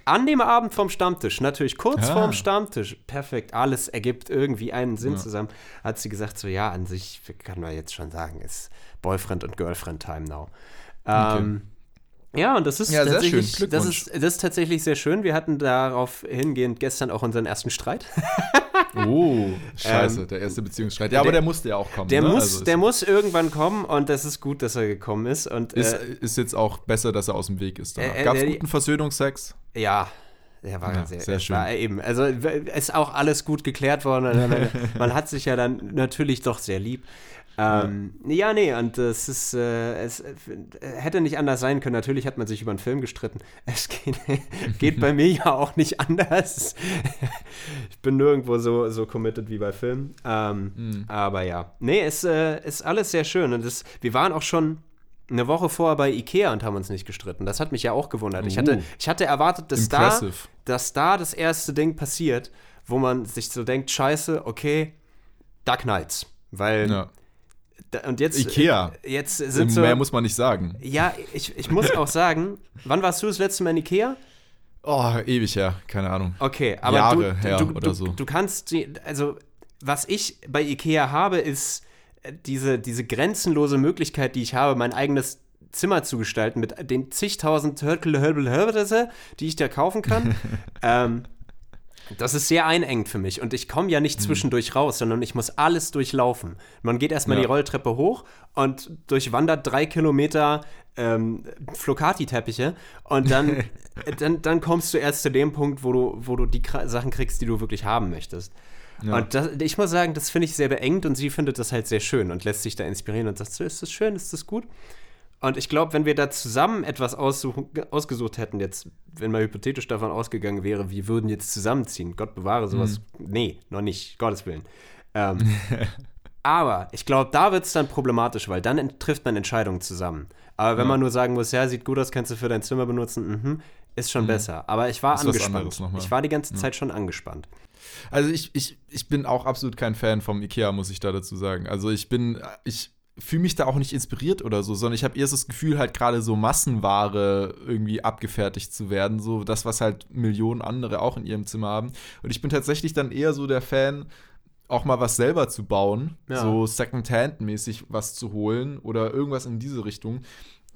an dem Abend vom Stammtisch, natürlich kurz Ah. vorm Stammtisch, perfekt, alles ergibt irgendwie einen Sinn Ja. zusammen, hat sie gesagt, so ja, an sich kann man jetzt schon sagen, ist Boyfriend und Girlfriend Time now. Ähm, ja, und das ist Ja, sehr tatsächlich, schön. das ist, das ist tatsächlich sehr schön. Wir hatten darauf hingehend gestern auch unseren ersten Streit. Oh, scheiße, Ähm, der erste Beziehungsstreit. Ja, aber der- der musste ja auch kommen. Der, ne? muss, Also der muss irgendwann kommen und das ist gut, dass er gekommen ist. Und ist, äh, ist jetzt auch besser, dass er aus dem Weg ist. Äh, äh, Gab es der- guten Versöhnungsex? Ja, der war Ja, sehr, sehr es schön. War eben, also ist auch alles gut geklärt worden. man hat sich ja dann natürlich doch sehr lieb. Ähm, ja. nee, und es ist, äh, es äh, hätte nicht anders sein können. Natürlich hat man sich über einen Film gestritten. Es geht, geht bei mir ja auch nicht anders. ich bin nirgendwo so, so committed wie bei Filmen. Ähm, Mhm. Aber ja, nee, es äh, ist alles sehr schön. Und es, wir waren auch schon eine Woche vorher bei Ikea und haben uns nicht gestritten. Das hat mich ja auch gewundert. Ich, hatte, Uh. ich hatte erwartet, dass da, dass da das erste Ding passiert, wo man sich so denkt, scheiße, okay, da knallt's. Weil, Ja. Und jetzt, Ikea. jetzt sind so, Mehr muss man nicht sagen. ja, ich, ich muss auch sagen, wann warst du das letzte Mal in Ikea? Oh, ewig her, keine Ahnung. Okay, aber Jahre du, her du, oder du, so. du kannst, also was ich bei Ikea habe, ist äh, diese, diese grenzenlose Möglichkeit, die ich habe, mein eigenes Zimmer zu gestalten mit den zigtausend Hörtel, Hörbel, Hörbel, die ich da kaufen kann. ähm, das ist sehr einengend für mich und ich komme ja nicht zwischendurch raus, sondern ich muss alles durchlaufen. Man geht erstmal Ja. die Rolltreppe hoch und durchwandert drei Kilometer ähm, Flocati-Teppiche und dann, dann, dann kommst du erst zu dem Punkt, wo du, wo du die Sachen kriegst, die du wirklich haben möchtest. Ja. Und das, ich muss sagen, das finde ich sehr beengt und sie findet das halt sehr schön und lässt sich da inspirieren und sagt so, ist das schön, ist das gut? Und ich glaube, wenn wir da zusammen etwas ausgesucht hätten, jetzt, wenn mal hypothetisch davon ausgegangen wäre, wir würden jetzt zusammenziehen, Gott bewahre sowas, nee, noch nicht, Gottes Willen. Ähm, aber ich glaube, da wird es dann problematisch, weil dann trifft man Entscheidungen zusammen. Aber wenn Ja. man nur sagen muss, ja, sieht gut aus, kannst du für dein Zimmer benutzen, mhm, ist schon besser. Aber ich war Ist angespannt. Ich war die ganze Zeit schon angespannt. Also ich, ich, ich bin auch absolut kein Fan vom Ikea, muss ich da dazu sagen. Also ich bin, ich fühle mich da auch nicht inspiriert oder so, sondern ich habe erst das Gefühl, halt gerade so Massenware irgendwie abgefertigt zu werden, so das, was halt Millionen andere auch in ihrem Zimmer haben. Und ich bin tatsächlich dann eher so der Fan, auch mal was selber zu bauen, Ja. so Second-Hand-mäßig was zu holen oder irgendwas in diese Richtung.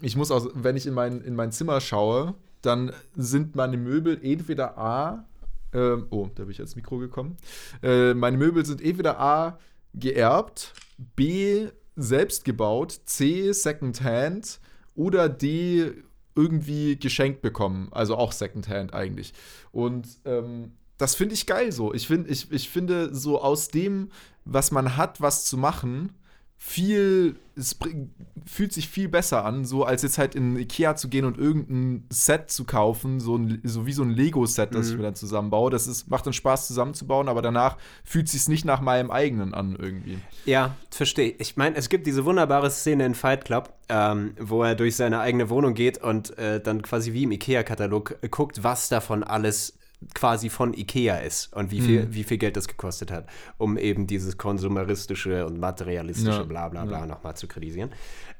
Ich muss auch, wenn ich in mein, in mein Zimmer schaue, dann sind meine Möbel entweder A, ähm, oh, da bin ich als Mikro gekommen. Äh, meine Möbel sind entweder A, geerbt, B, selbst gebaut, C, Secondhand oder D, irgendwie geschenkt bekommen. Also auch Secondhand eigentlich. Und ähm, das finde ich geil so. Ich, find, ich, ich finde so aus dem, was man hat, was zu machen, viel, es fühlt sich viel besser an, so als jetzt halt in Ikea zu gehen und irgendein Set zu kaufen, so, ein, so wie so ein Lego-Set, das ich Mhm. mir dann zusammenbaue. Das ist, macht dann Spaß zusammenzubauen, aber danach fühlt sich nicht nach meinem eigenen an irgendwie. Ja, verstehe. Ich meine, es gibt diese wunderbare Szene in Fight Club, ähm, wo er durch seine eigene Wohnung geht und äh, dann quasi wie im IKEA-Katalog äh, guckt, was davon alles quasi von IKEA ist und wie viel, wie viel Geld das gekostet hat, um eben dieses konsumeristische und materialistische Ja, bla bla bla ja. nochmal zu kritisieren.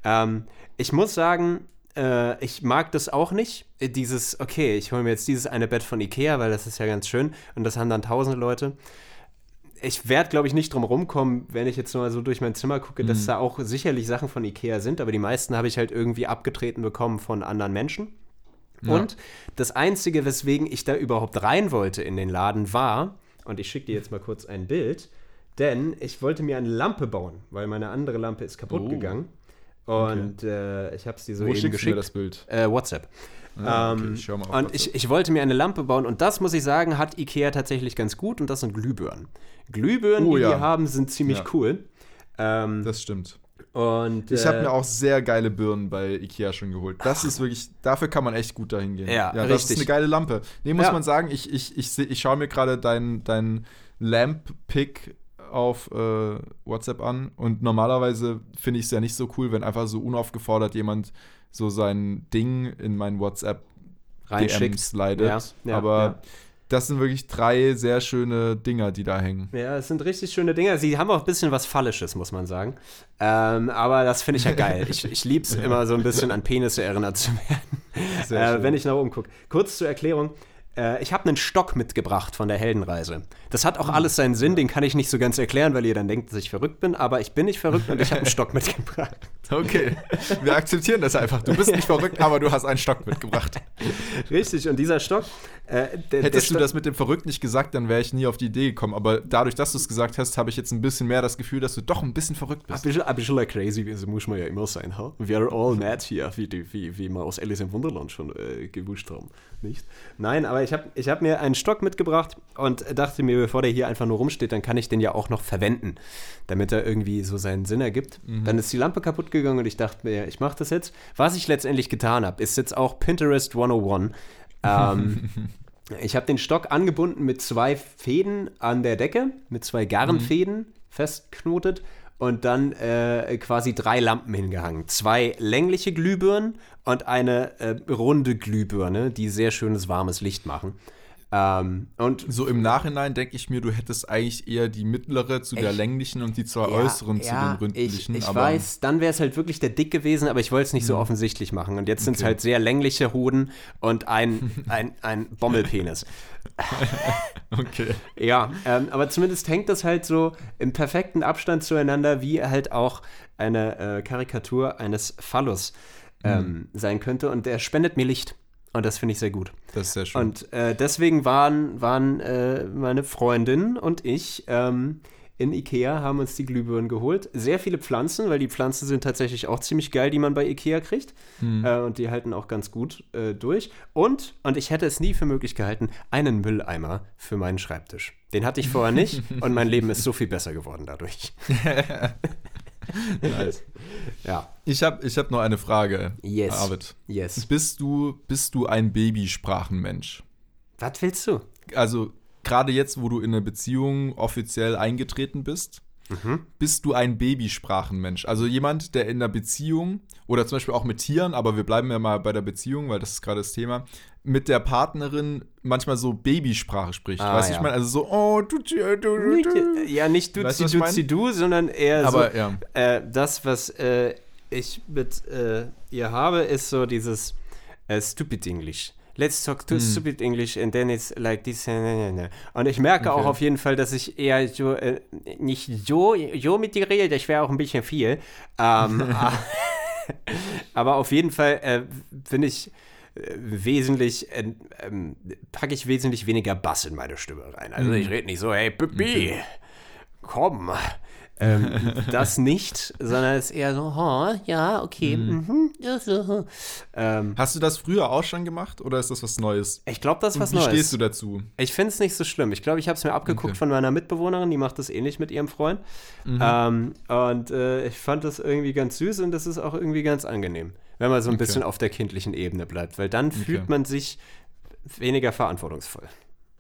Ähm, ich muss sagen, äh, ich mag das auch nicht. Äh, Dieses, okay, ich hole mir jetzt dieses eine Bett von IKEA, weil das ist ja ganz schön und das haben dann tausende Leute ich werde, glaube ich, nicht drum rumkommen, wenn ich jetzt mal so durch mein Zimmer gucke, Mhm. dass da auch sicherlich Sachen von Ikea sind, aber die meisten habe ich halt irgendwie abgetreten bekommen von anderen Menschen. Ja. Und das Einzige, weswegen ich da überhaupt rein wollte in den Laden, war, und ich schicke dir jetzt mal kurz ein Bild, denn ich wollte mir eine Lampe bauen, weil meine andere Lampe ist kaputt Oh. gegangen. Und äh, ich habe es dir so Wo eben geschickt. mir das Bild? Äh, WhatsApp. Ah, okay, ähm, ich schau mal auf und WhatsApp. ich, ich wollte mir eine Lampe bauen und das, muss ich sagen, hat Ikea tatsächlich ganz gut und das sind Glühbirnen. Glühbirnen, Oh, die ja. die haben, sind ziemlich Ja. cool. Ähm, Das stimmt. Und Ich habe äh, mir auch sehr geile Birnen bei Ikea schon geholt. Das ist wirklich, dafür kann man echt gut dahin gehen. Ja, das richtig. ist eine geile Lampe. Nee, muss Ja. man sagen, ich, ich, ich, ich schaue mir gerade deinen dein Lamp-Pick auf äh, WhatsApp an und normalerweise finde ich es ja nicht so cool, wenn einfach so unaufgefordert jemand so sein Ding in meinen WhatsApp reinschickt. DMs leidet. Ja, ja, Aber ja. Das sind wirklich drei sehr schöne Dinger, die da hängen. Ja, es sind richtig schöne Dinger. Sie haben auch ein bisschen was Phallisches, muss man sagen. Ähm, aber das finde ich ja geil. Ich, ich liebe es immer so ein bisschen an Penisse erinnert zu werden, äh, wenn ich nach oben gucke. Kurz zur Erklärung. Äh, ich habe einen Stock mitgebracht von der Heldenreise. Das hat auch alles seinen Sinn, den kann ich nicht so ganz erklären, weil ihr dann denkt, dass ich verrückt bin, aber ich bin nicht verrückt und ich habe einen Stock mitgebracht. Okay, wir akzeptieren das einfach. Du bist nicht verrückt, aber du hast einen Stock mitgebracht. Richtig, und dieser Stock. Äh, der, Hättest der du Stock- das mit dem Verrückt nicht gesagt, dann wäre ich nie auf die Idee gekommen. Aber dadurch, dass du es gesagt hast, habe ich jetzt ein bisschen mehr das Gefühl, dass du doch ein bisschen verrückt Ein bist. bisschen, ein bisschen crazy, so muss man ja immer sein. Ha? We are all mad hier, wie, die, wie, wie wir aus Alice im Wunderland schon äh, gewusst haben. Nicht? Nein, aber ich habe ich hab mir einen Stock mitgebracht und dachte mir, bevor der hier einfach nur rumsteht, dann kann ich den ja auch noch verwenden, damit er irgendwie so seinen Sinn ergibt. Dann ist die Lampe kaputt gegangen und ich dachte mir, ich mache das jetzt. Was ich letztendlich getan habe, ist jetzt auch Pinterest 101. Ähm, ich habe den Stock angebunden mit zwei Fäden an der Decke, mit zwei Garnfäden festknotet und dann äh, quasi drei Lampen hingehangen. Zwei längliche Glühbirnen und eine äh, runde Glühbirne, die sehr schönes warmes Licht machen. Ähm, und So im Nachhinein denke ich mir, du hättest eigentlich eher die mittlere zu der Ich- länglichen und die zwei Ja, äußeren zu ja, den ründlichen. Ich, ich aber weiß, dann wäre es halt wirklich der Dick gewesen, aber ich wollte es nicht so offensichtlich machen. Und jetzt sind es halt sehr längliche Hoden und ein, ein, ein Bommelpenis. Okay. Ja, ähm, aber zumindest hängt das halt so im perfekten Abstand zueinander, wie halt auch eine äh, Karikatur eines Phallus ähm, sein könnte. Und der spendet mir Licht. Und das finde ich sehr gut. Das ist sehr schön. Und äh, deswegen waren, waren äh, meine Freundin und ich ähm, in Ikea, haben uns die Glühbirnen geholt. Sehr viele Pflanzen, weil die Pflanzen sind tatsächlich auch ziemlich geil, die man bei Ikea kriegt. Äh, und die halten auch ganz gut äh, durch. Und, und ich hätte es nie für möglich gehalten, einen Mülleimer für meinen Schreibtisch. Den hatte ich vorher nicht und mein Leben ist so viel besser geworden dadurch. nice. Ja. Ich habe ich hab noch eine Frage, Yes. Arvid. Yes. Bist du, bist du ein Babysprachenmensch? Was willst du? Also, gerade jetzt, wo du in eine Beziehung offiziell eingetreten bist, Mhm. bist du ein Babysprachenmensch? Also jemand, der in einer Beziehung oder zum Beispiel auch mit Tieren, aber wir bleiben ja mal bei der Beziehung, weil das ist gerade das Thema, mit der Partnerin manchmal so Babysprache spricht. Ah, weißt du, ja. ich meine, also so, oh, du, du, du, du. Ja, nicht Weißt du, Duzi ich mein? Duzi Du, sondern eher so. Aber ja. Äh, das, was äh, ich mit äh, ihr habe, ist so dieses äh, Stupid English. Let's talk Hm. to stupid English and then it's like this. Und ich merke auch Okay. auf jeden Fall, dass ich eher so, äh, nicht so, so mit dir rede, das wäre auch ein bisschen viel. Ähm, aber auf jeden Fall äh, finde ich äh, wesentlich, äh, ähm, packe ich wesentlich weniger Bass in meine Stimme rein. Also Hm. ich rede nicht so, hey, Pippi, komm. Ähm, das nicht, sondern es ist eher so, oh, ja, okay, mhm, ja, so. Ähm, Hast du das früher auch schon gemacht oder ist das was Neues? ich glaube, das ist was wie Neues. stehst du dazu? Ich finde es nicht so schlimm. Ich glaube, ich habe es mir abgeguckt Okay. von meiner Mitbewohnerin, die macht das ähnlich mit ihrem Freund. Mhm. Ähm, und äh, ich fand das irgendwie ganz süß und das ist auch irgendwie ganz angenehm, wenn man so ein Okay. bisschen auf der kindlichen Ebene bleibt, weil dann fühlt man sich weniger verantwortungsvoll.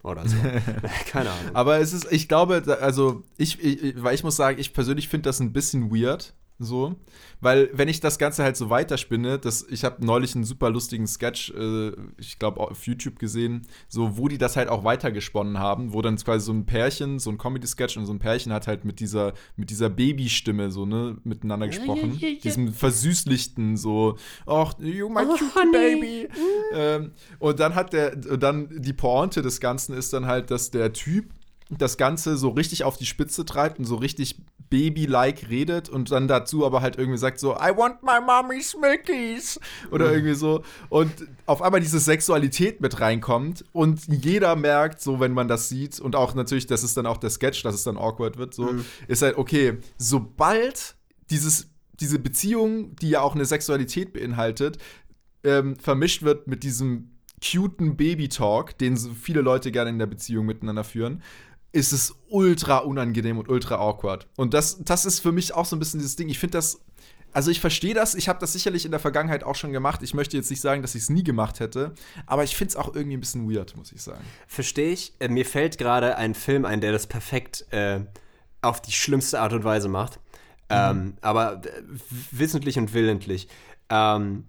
Oder so. Keine Ahnung. Aber es ist, ich glaube, also ich, ich weil ich muss sagen, ich persönlich finde das ein bisschen weird, so, weil wenn ich das Ganze halt so weiterspinne, das, ich habe neulich einen super lustigen Sketch, äh, ich glaube auf YouTube gesehen, so wo die das halt auch weitergesponnen haben, wo dann quasi so ein Pärchen, so ein Comedy-Sketch und so ein Pärchen hat halt mit dieser mit dieser Babystimme so ne miteinander gesprochen, ja, ja. diesem versüßlichten so, ach you my Oh, cute honey. baby, ähm, und dann hat der, dann die Pointe des Ganzen ist dann halt, dass der Typ das Ganze so richtig auf die Spitze treibt und so richtig Baby-like redet und dann dazu aber halt irgendwie sagt so, I want my mommy's Milkies oder irgendwie so. Und auf einmal diese Sexualität mit reinkommt und jeder merkt so, wenn man das sieht und auch natürlich, das ist dann auch der Sketch, dass es dann awkward wird, so, ist halt, okay, sobald dieses, diese Beziehung, die ja auch eine Sexualität beinhaltet, ähm, vermischt wird mit diesem cuten Baby-Talk, den so viele Leute gerne in der Beziehung miteinander führen, ist es ultra unangenehm und ultra awkward. Und das, das ist für mich auch so ein bisschen dieses Ding. Ich finde das, also ich verstehe das, ich habe das sicherlich in der Vergangenheit auch schon gemacht. Ich möchte jetzt nicht sagen, dass ich es nie gemacht hätte, aber ich finde es auch irgendwie ein bisschen weird, muss ich sagen. Verstehe ich. Äh, mir fällt gerade ein Film ein, der das perfekt äh, auf die schlimmste Art und Weise macht. Ähm, aber äh, wissentlich und willentlich. Ähm,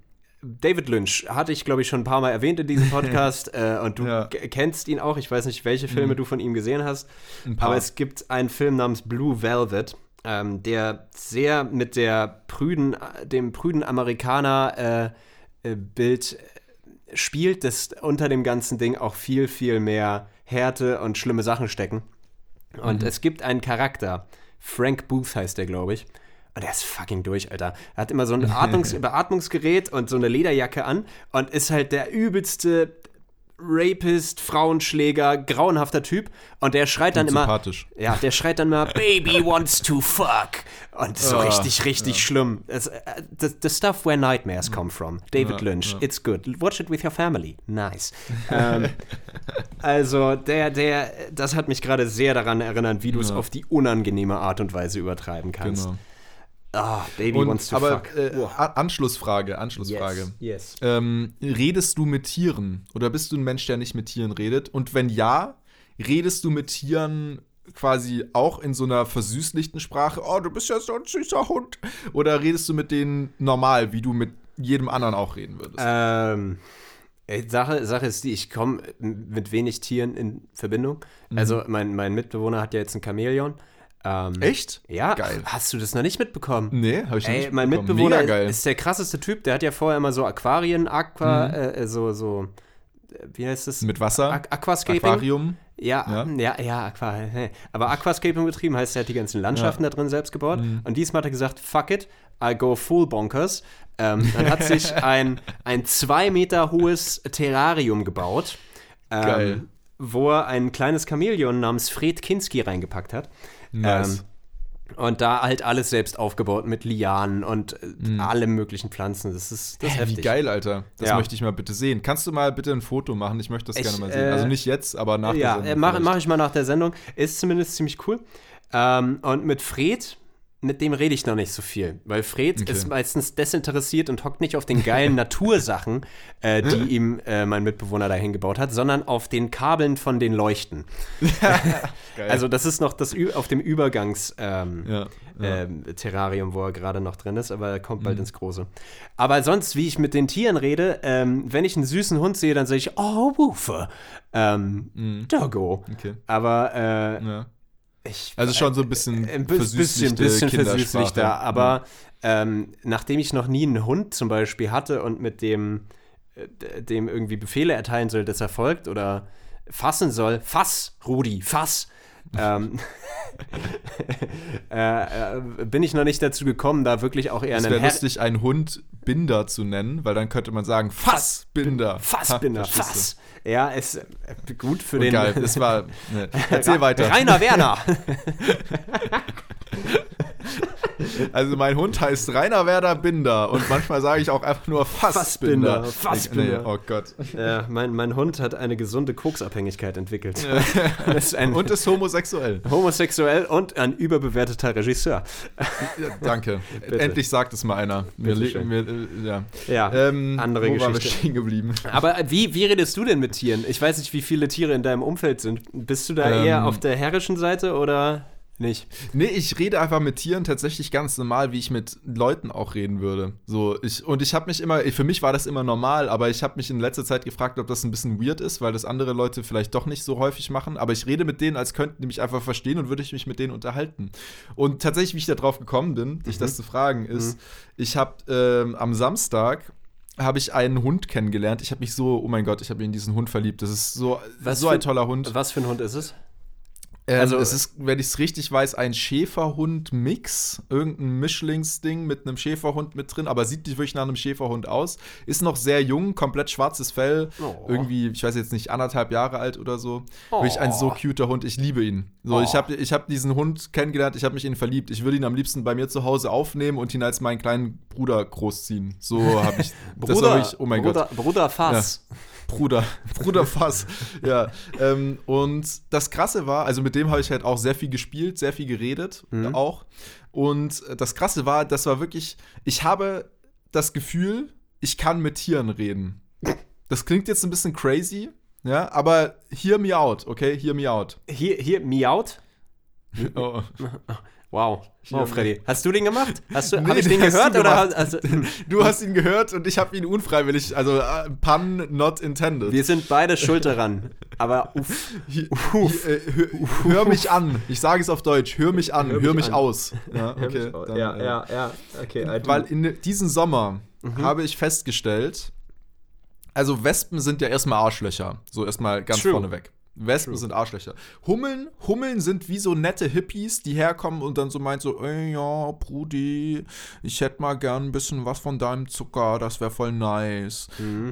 David Lynch hatte ich, glaube ich, schon ein paar Mal erwähnt in diesem Podcast. äh, und du Ja. kennst ihn auch. Ich weiß nicht, welche Filme du von ihm gesehen hast. Ein paar. Aber es gibt einen Film namens Blue Velvet, ähm, der sehr mit der prüden, dem prüden Amerikaner äh, äh, Bild spielt, dass unter dem ganzen Ding auch viel, viel mehr Härte und schlimme Sachen stecken. Und es gibt einen Charakter, Frank Booth heißt der, glaube ich. Und der ist fucking durch, Alter. Er hat immer so ein Atmungs Beatmungsgerät und so eine Lederjacke an und ist halt der übelste Rapist, Frauenschläger, grauenhafter Typ. Und der schreit dann immer. sympathisch. Ja, der schreit dann mal, Baby wants to fuck. Und so Ah, richtig, richtig schlimm. Es, äh, the, the stuff where nightmares come from. David Ja, Lynch. ja. It's good. Watch it with your family. Nice. ähm, also, der, der, das hat mich gerade sehr daran erinnert, wie du es Ja. auf die unangenehme Art und Weise übertreiben kannst. Genau. Ah, Baby wants Und, to aber fuck. äh, Anschlussfrage, Anschlussfrage. Yes. yes. Ähm, redest du mit Tieren? Oder bist du ein Mensch, der nicht mit Tieren redet? Und wenn ja, redest du mit Tieren quasi auch in so einer versüßlichten Sprache? Oh, du bist ja so ein süßer Hund. Oder redest du mit denen normal, wie du mit jedem anderen auch reden würdest? Ähm, Sache, Sache ist die, ich komme mit wenig Tieren in Verbindung. Mhm. Also mein, mein Mitbewohner hat ja jetzt ein Chamäleon. Ähm, Echt? Ja, Geil. hast du das noch nicht mitbekommen? Nee, habe ich Ey, nicht mein mitbekommen. Mitbewohner Mega geil. ist der krasseste Typ. Der hat ja vorher immer so Aquarien, Aqua, Mhm. äh, so, so, äh, wie heißt das? mit Wasser, Aqu Aquascaping. Aquarium. Ja, Ja? ja, ja, Aqua. Aber Aquascaping betrieben heißt, er hat die ganzen Landschaften da drin selbst gebaut. Mhm. Und diesmal hat er gesagt, fuck it, I go full bonkers. Ähm, dann hat sich ein, ein zwei Meter hohes Terrarium gebaut. Ähm, Geil. Wo er ein kleines Chamäleon namens Fred Kinski reingepackt hat. Nice. Ähm, und da halt alles selbst aufgebaut mit Lianen und äh, allem möglichen Pflanzen. Das ist, das ist heftig. Wie geil, Alter. Das Ja. möchte ich mal bitte sehen. Kannst du mal bitte ein Foto machen? Ich möchte das Ich, gerne mal sehen. äh, Also nicht jetzt, aber nach der Ja, Sendung äh, mache vielleicht. mach ich mal nach der Sendung. Ist zumindest ziemlich cool. Ähm, und mit Fred, mit dem rede ich noch nicht so viel, weil Fred Okay. ist meistens desinteressiert und hockt nicht auf den geilen Natursachen, äh, die ihm äh, mein Mitbewohner dahin gebaut hat, sondern auf den Kabeln von den Leuchten. Also das ist noch das auf dem Übergangs ähm, ja, ja. ähm, Terrarium, wo er gerade noch drin ist, aber er kommt Mhm. bald ins Große. Aber sonst, wie ich mit den Tieren rede, ähm, wenn ich einen süßen Hund sehe, dann sage ich, oh, Woofer, ähm, Doggo. Mhm. Okay. Aber äh, Ja. Ich. Also schon so ein bisschen ein bi- bisschen, bisschen versüßlichter. Aber ähm, nachdem ich noch nie einen Hund zum Beispiel hatte und mit dem, äh, dem irgendwie Befehle erteilen soll, dass er folgt oder fassen soll, fass, Rudi, fass. Ähm, äh, äh, bin ich noch nicht dazu gekommen, da wirklich auch eher Es einen wäre Her lustig, einen Hund Binder zu nennen, weil dann könnte man sagen, Fassbinder. Fassbinder, Ha, Fass. Ja, ist äh, gut für? Und den. geil, das war. Ne. Erzähl weiter. Rainer Werner. Also mein Hund heißt Rainer Werder Binder und manchmal sage ich auch einfach nur Fassbinder. Fassbinder, Fassbinder. Nee, oh Gott. Ja, mein, mein Hund hat eine gesunde Koksabhängigkeit entwickelt. Ist ein Und ist homosexuell. homosexuell und ein überbewerteter Regisseur. Ja, danke. Bitte. Endlich sagt es mal einer. Schön. wir, äh, ja. Ja, Ähm, andere wo waren wir Geschichte. stehen geblieben? Aber wie, wie redest du denn mit Tieren? Ich weiß nicht, wie viele Tiere in deinem Umfeld sind. Bist du da Ähm. eher auf der herrischen Seite oder nicht? Nee, ich rede einfach mit Tieren tatsächlich ganz normal, wie ich mit Leuten auch reden würde. So, ich, und ich habe mich immer, für mich war das immer normal, aber ich habe mich in letzter Zeit gefragt, ob das ein bisschen weird ist, weil das andere Leute vielleicht doch nicht so häufig machen. Aber ich rede mit denen, als könnten die mich einfach verstehen und würde ich mich mit denen unterhalten. Und tatsächlich, wie ich da drauf gekommen bin, dich das zu fragen, ist, ich habe ähm, am Samstag habe ich einen Hund kennengelernt. Ich habe mich so, oh mein Gott, ich habe mich in diesen Hund verliebt. Das ist so, Was so ein toller Hund. Was für ein Hund ist es? Ähm, Also- es ist, wenn ich es richtig weiß, ein Schäferhund-Mix. Irgendein Mischlingsding mit einem Schäferhund mit drin, aber sieht nicht wirklich nach einem Schäferhund aus. Ist noch sehr jung, komplett schwarzes Fell. Oh. Irgendwie, ich weiß jetzt nicht, anderthalb Jahre alt oder so. Oh. Wirklich ein so cuter Hund. Ich liebe ihn. So, Oh. ich habe ich hab diesen Hund kennengelernt, ich habe mich in ihn verliebt. Ich würde ihn am liebsten bei mir zu Hause aufnehmen und ihn als meinen kleinen Bruder großziehen. So habe ich. das war wirklich, oh mein Bruder, Gott. Bruder Fass. Bruder, Bruder Fass. ja. Ähm, und das Krasse war, also mit dem habe ich halt auch sehr viel gespielt, sehr viel geredet Mhm. auch. Und das Krasse war, das war wirklich, ich habe das Gefühl, ich kann mit Tieren reden. Das klingt jetzt ein bisschen crazy, ja, aber hear me out, okay? Hear me out. Hier, hier, miaut. Oh. Wow. Wow, Freddy. Hast du den gemacht? Hast du, Nee, hab ich den den hast gehört du oder hast, also, Du hast ihn gehört und ich habe ihn unfreiwillig, also äh, pun not intended. Wir sind beide schuld daran. Aber uff. Hi- äh, hör, hör mich an. Ich sage es auf Deutsch. Hör mich an. Hör Hör, mich mich an. aus. Ja, okay. dann, ja, äh, ja, ja. Okay. Weil in diesem Sommer Mhm. habe ich festgestellt, Also Wespen sind ja erstmal Arschlöcher. So erstmal ganz True. vorneweg. Wespen sind Arschlöcher. Hummeln, Hummeln sind wie so nette Hippies, die herkommen und dann so meint so, ey, ja, Brudi, ich hätte mal gern ein bisschen was von deinem Zucker, das wäre voll nice.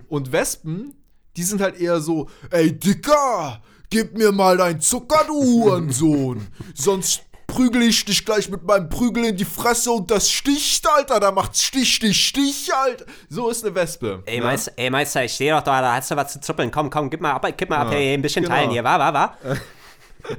Und Wespen, die sind halt eher so, ey, Dicker, gib mir mal dein Zucker, du Hurensohn. Sonst prügel ich dich gleich mit meinem Prügel in die Fresse und das sticht, Alter. Da macht's Stich, Stich, Stich, Alter. So ist eine Wespe. Ey, ja? Meister, ey, Meister, ich stehe doch da, da hast du was zu zuppeln. Komm, komm, gib mal ab, gib mal ab, Ja, hey, ein bisschen genau. teilen hier, wa, wa, wa?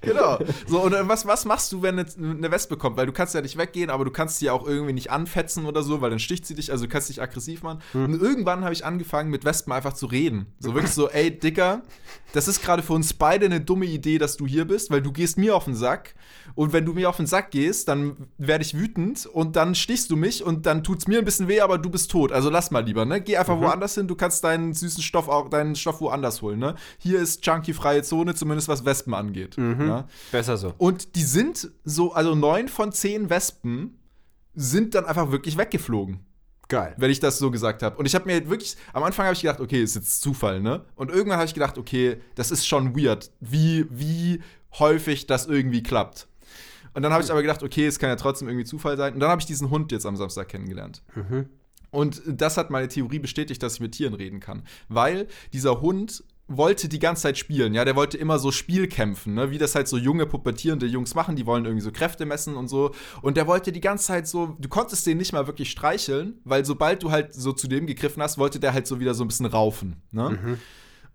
Genau. So, und äh, was, was machst du, wenn eine, eine Wespe kommt? Weil du kannst ja nicht weggehen, aber du kannst sie auch irgendwie nicht anfetzen oder so, weil dann sticht sie dich, also du kannst dich aggressiv machen. Und irgendwann habe ich angefangen, mit Wespen einfach zu reden. So wirklich so, ey, Dicker, das ist gerade für uns beide eine dumme Idee, dass du hier bist, weil du gehst mir auf den Sack. Und wenn du mir auf den Sack gehst, dann werde ich wütend und dann stichst du mich und dann tut's mir ein bisschen weh, aber du bist tot. Also lass mal lieber, ne? Geh einfach woanders hin, du kannst deinen süßen Stoff auch, deinen Stoff woanders holen, ne? Hier ist junkie-freie Zone, zumindest was Wespen angeht. Ja? Besser so. Und die sind so, also neun von zehn Wespen sind dann einfach wirklich weggeflogen, Geil. wenn ich das so gesagt habe. Und ich habe mir wirklich, am Anfang habe ich gedacht, okay, ist jetzt Zufall, ne? Und irgendwann habe ich gedacht, okay, das ist schon weird, wie, wie häufig das irgendwie klappt. Und dann habe ich aber gedacht, okay, es kann ja trotzdem irgendwie Zufall sein. Und dann habe ich diesen Hund jetzt am Samstag kennengelernt. Und das hat meine Theorie bestätigt, dass ich mit Tieren reden kann. Weil dieser Hund wollte die ganze Zeit spielen, ja, der wollte immer so Spiel kämpfen, ne? wie das halt so junge pubertierende Jungs machen, die wollen irgendwie so Kräfte messen und so und der wollte die ganze Zeit so, du konntest den nicht mal wirklich streicheln, weil sobald du halt so zu dem gegriffen hast, wollte der halt so wieder so ein bisschen raufen, ne?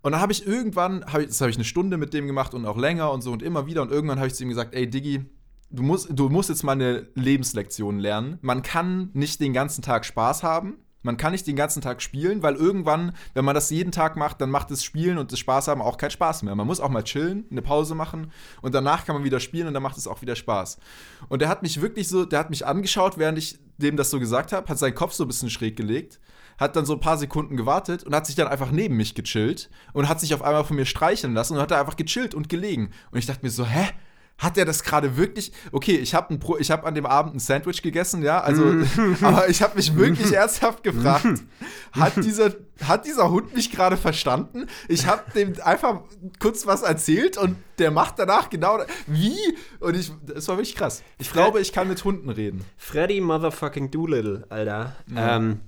Und dann habe ich irgendwann, hab ich, das habe ich eine Stunde mit dem gemacht und auch länger und so und immer wieder und irgendwann habe ich zu ihm gesagt, ey Diggi, du musst, du musst jetzt mal eine Lebenslektion lernen. Man kann nicht den ganzen Tag Spaß haben. Man kann nicht den ganzen Tag spielen, weil irgendwann, wenn man das jeden Tag macht, dann macht das Spielen und das Spaß haben auch keinen Spaß mehr. Man muss auch mal chillen, eine Pause machen und danach kann man wieder spielen und dann macht es auch wieder Spaß. Und der hat mich wirklich so, der hat mich angeschaut, während ich dem das so gesagt habe, hat seinen Kopf so ein bisschen schräg gelegt, hat dann so ein paar Sekunden gewartet und hat sich dann einfach neben mich gechillt und hat sich auf einmal von mir streicheln lassen und hat da einfach gechillt und gelegen. Und ich dachte mir so, hä? Hat er das gerade wirklich? Okay, ich habe hab an dem Abend ein Sandwich gegessen, ja, also, aber ich habe mich wirklich ernsthaft gefragt, hat dieser, hat dieser Hund mich gerade verstanden? Ich habe dem einfach kurz was erzählt und der macht danach genau, wie? Und ich, das war wirklich krass. Ich glaube, ich kann mit Hunden reden. Freddy Motherfucking Doolittle, Alter. Ja, ähm,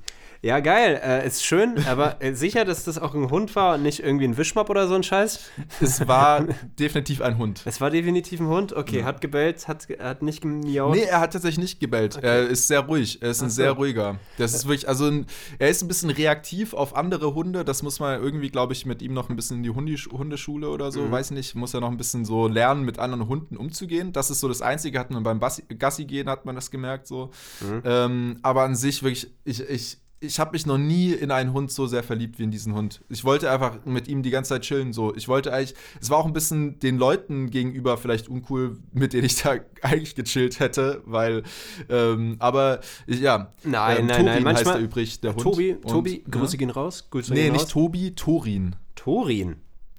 ja geil. Äh, ist schön, aber äh, sicher, dass das auch ein Hund war und nicht irgendwie ein Wischmopp oder so ein Scheiß? Es war definitiv ein Hund. Es war definitiv ein Hund. Okay, hat gebellt, hat, hat nicht gemiaut. Nee, er hat tatsächlich nicht gebellt. Er ist sehr ruhig. Er ist ein Ach so. sehr ruhiger. Das ist wirklich, also ein, er ist ein bisschen reaktiv auf andere Hunde. Das muss man irgendwie, glaube ich, mit ihm noch ein bisschen in die Hundisch Hundeschule oder so, weiß nicht, muss er noch ein bisschen so lernen, mit anderen Hunden umzugehen. Das ist so das Einzige, hat man beim Bassi Gassi gehen, hat man das gemerkt so. Ähm, aber an sich wirklich, ich, ich, ich habe mich noch nie in einen Hund so sehr verliebt wie in diesen Hund. Ich wollte einfach mit ihm die ganze Zeit chillen. So, ich wollte eigentlich. Es war auch ein bisschen den Leuten gegenüber vielleicht uncool, mit denen ich da eigentlich gechillt hätte, weil. Ähm, aber ich- ja. Nein, ähm, nein, Torin nein, manchmal- heißt er übrig, der Hund. Tobi, Und- Tobi, Grüße ja. gehen raus. Grüße Nee, gehen nicht raus. Tobi, Torin. Torin.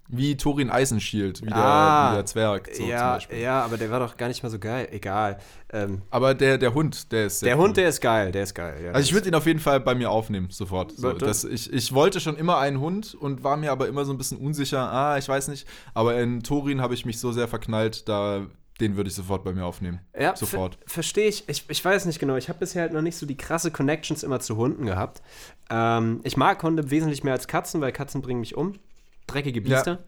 Wie Torin Eisenschild, wie, Ah. der, wie der Zwerg. So zum ja, Beispiel. ja, aber der war doch gar nicht mal so geil. Egal. Ähm, Aber der, der Hund, der ist sehr der cool. Hund, der ist geil, der ist geil. Ja, Also ich würde ihn auf jeden Fall bei mir aufnehmen, sofort. So, das, ich, ich wollte schon immer einen Hund und war mir aber immer so ein bisschen unsicher. Ah, ich weiß nicht. Aber in Torin habe ich mich so sehr verknallt, da den würde ich sofort bei mir aufnehmen. Ja, Sofort. ver verstehe ich. ich. Ich weiß nicht genau. Ich habe bisher halt noch nicht so die krasse Connections immer zu Hunden gehabt. Ähm, ich mag Hunde wesentlich mehr als Katzen, weil Katzen bringen mich um. Dreckige Biester.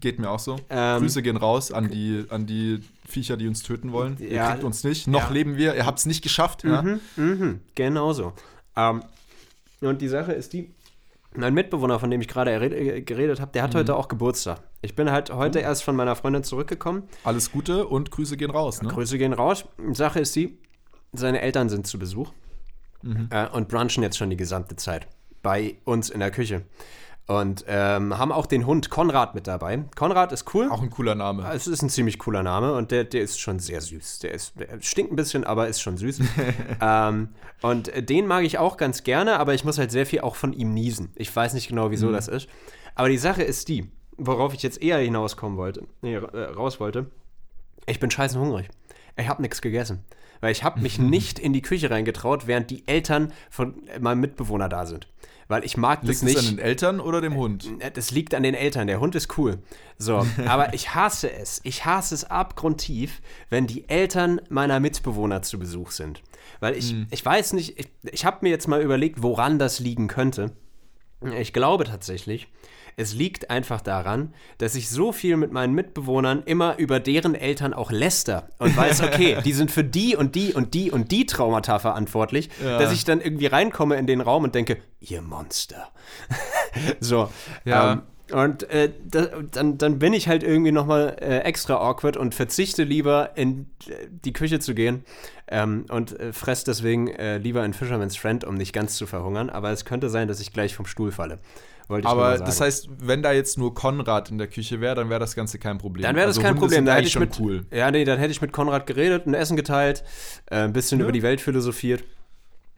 Geht mir auch so. Ähm, Grüße gehen raus an die, an die Viecher, die uns töten wollen. Ihr Ja. kriegt uns nicht. Noch Ja. leben wir. Ihr habt es nicht geschafft. Ja? Mhm, mhm, genau so. Ähm, und die Sache ist die, mein Mitbewohner, von dem ich gerade äh, geredet habe, der hat heute auch Geburtstag. Ich bin halt heute erst von meiner Freundin zurückgekommen. Alles Gute und Grüße gehen raus. Ne? Grüße gehen raus. Sache ist die, seine Eltern sind zu Besuch äh, und brunchen jetzt schon die gesamte Zeit bei uns in der Küche. Und ähm, haben auch den Hund Konrad mit dabei. Konrad ist cool. Auch ein cooler Name. Es ist ein ziemlich cooler Name und der, der ist schon sehr süß. Der, ist, der stinkt ein bisschen, aber ist schon süß. ähm, und äh, den mag ich auch ganz gerne, aber ich muss halt sehr viel auch von ihm niesen. Ich weiß nicht genau, wieso das ist. Aber die Sache ist die, worauf ich jetzt eher hinauskommen wollte, nee, äh, raus wollte. Ich bin scheißen hungrig. Ich habe nichts gegessen. Weil ich habe mich nicht in die Küche reingetraut, während die Eltern von meinem Mitbewohner da sind. Weil ich mag das Liegt es nicht. an den Eltern oder dem Hund? Äh, Das liegt an den Eltern. Der Hund ist cool. So, aber ich hasse es. Ich hasse es abgrundtief, wenn die Eltern meiner Mitbewohner zu Besuch sind. Weil ich, ich weiß nicht, ich, ich habe mir jetzt mal überlegt, woran das liegen könnte. Ich glaube tatsächlich, es liegt einfach daran, dass ich so viel mit meinen Mitbewohnern immer über deren Eltern auch läster und weiß, okay, die sind für die und die und die und die Traumata verantwortlich, dass ich dann irgendwie reinkomme in den Raum und denke, ihr Monster. so. Ja. Ähm, und äh, da, dann, dann bin ich halt irgendwie nochmal äh, extra awkward und verzichte lieber in äh, die Küche zu gehen ähm, und äh, fress deswegen äh, lieber ein Fisherman's Friend, um nicht ganz zu verhungern. Aber es könnte sein, dass ich gleich vom Stuhl falle. Wollte Aber sagen. das heißt, wenn da jetzt nur Konrad in der Küche wäre, dann wäre das Ganze kein Problem. Dann wäre das Also kein Hunde Problem. Sind Da hätte ich schon mit, cool. Ja, nee, dann hätte ich mit Konrad geredet, ein Essen geteilt, äh, ein bisschen über die Welt philosophiert.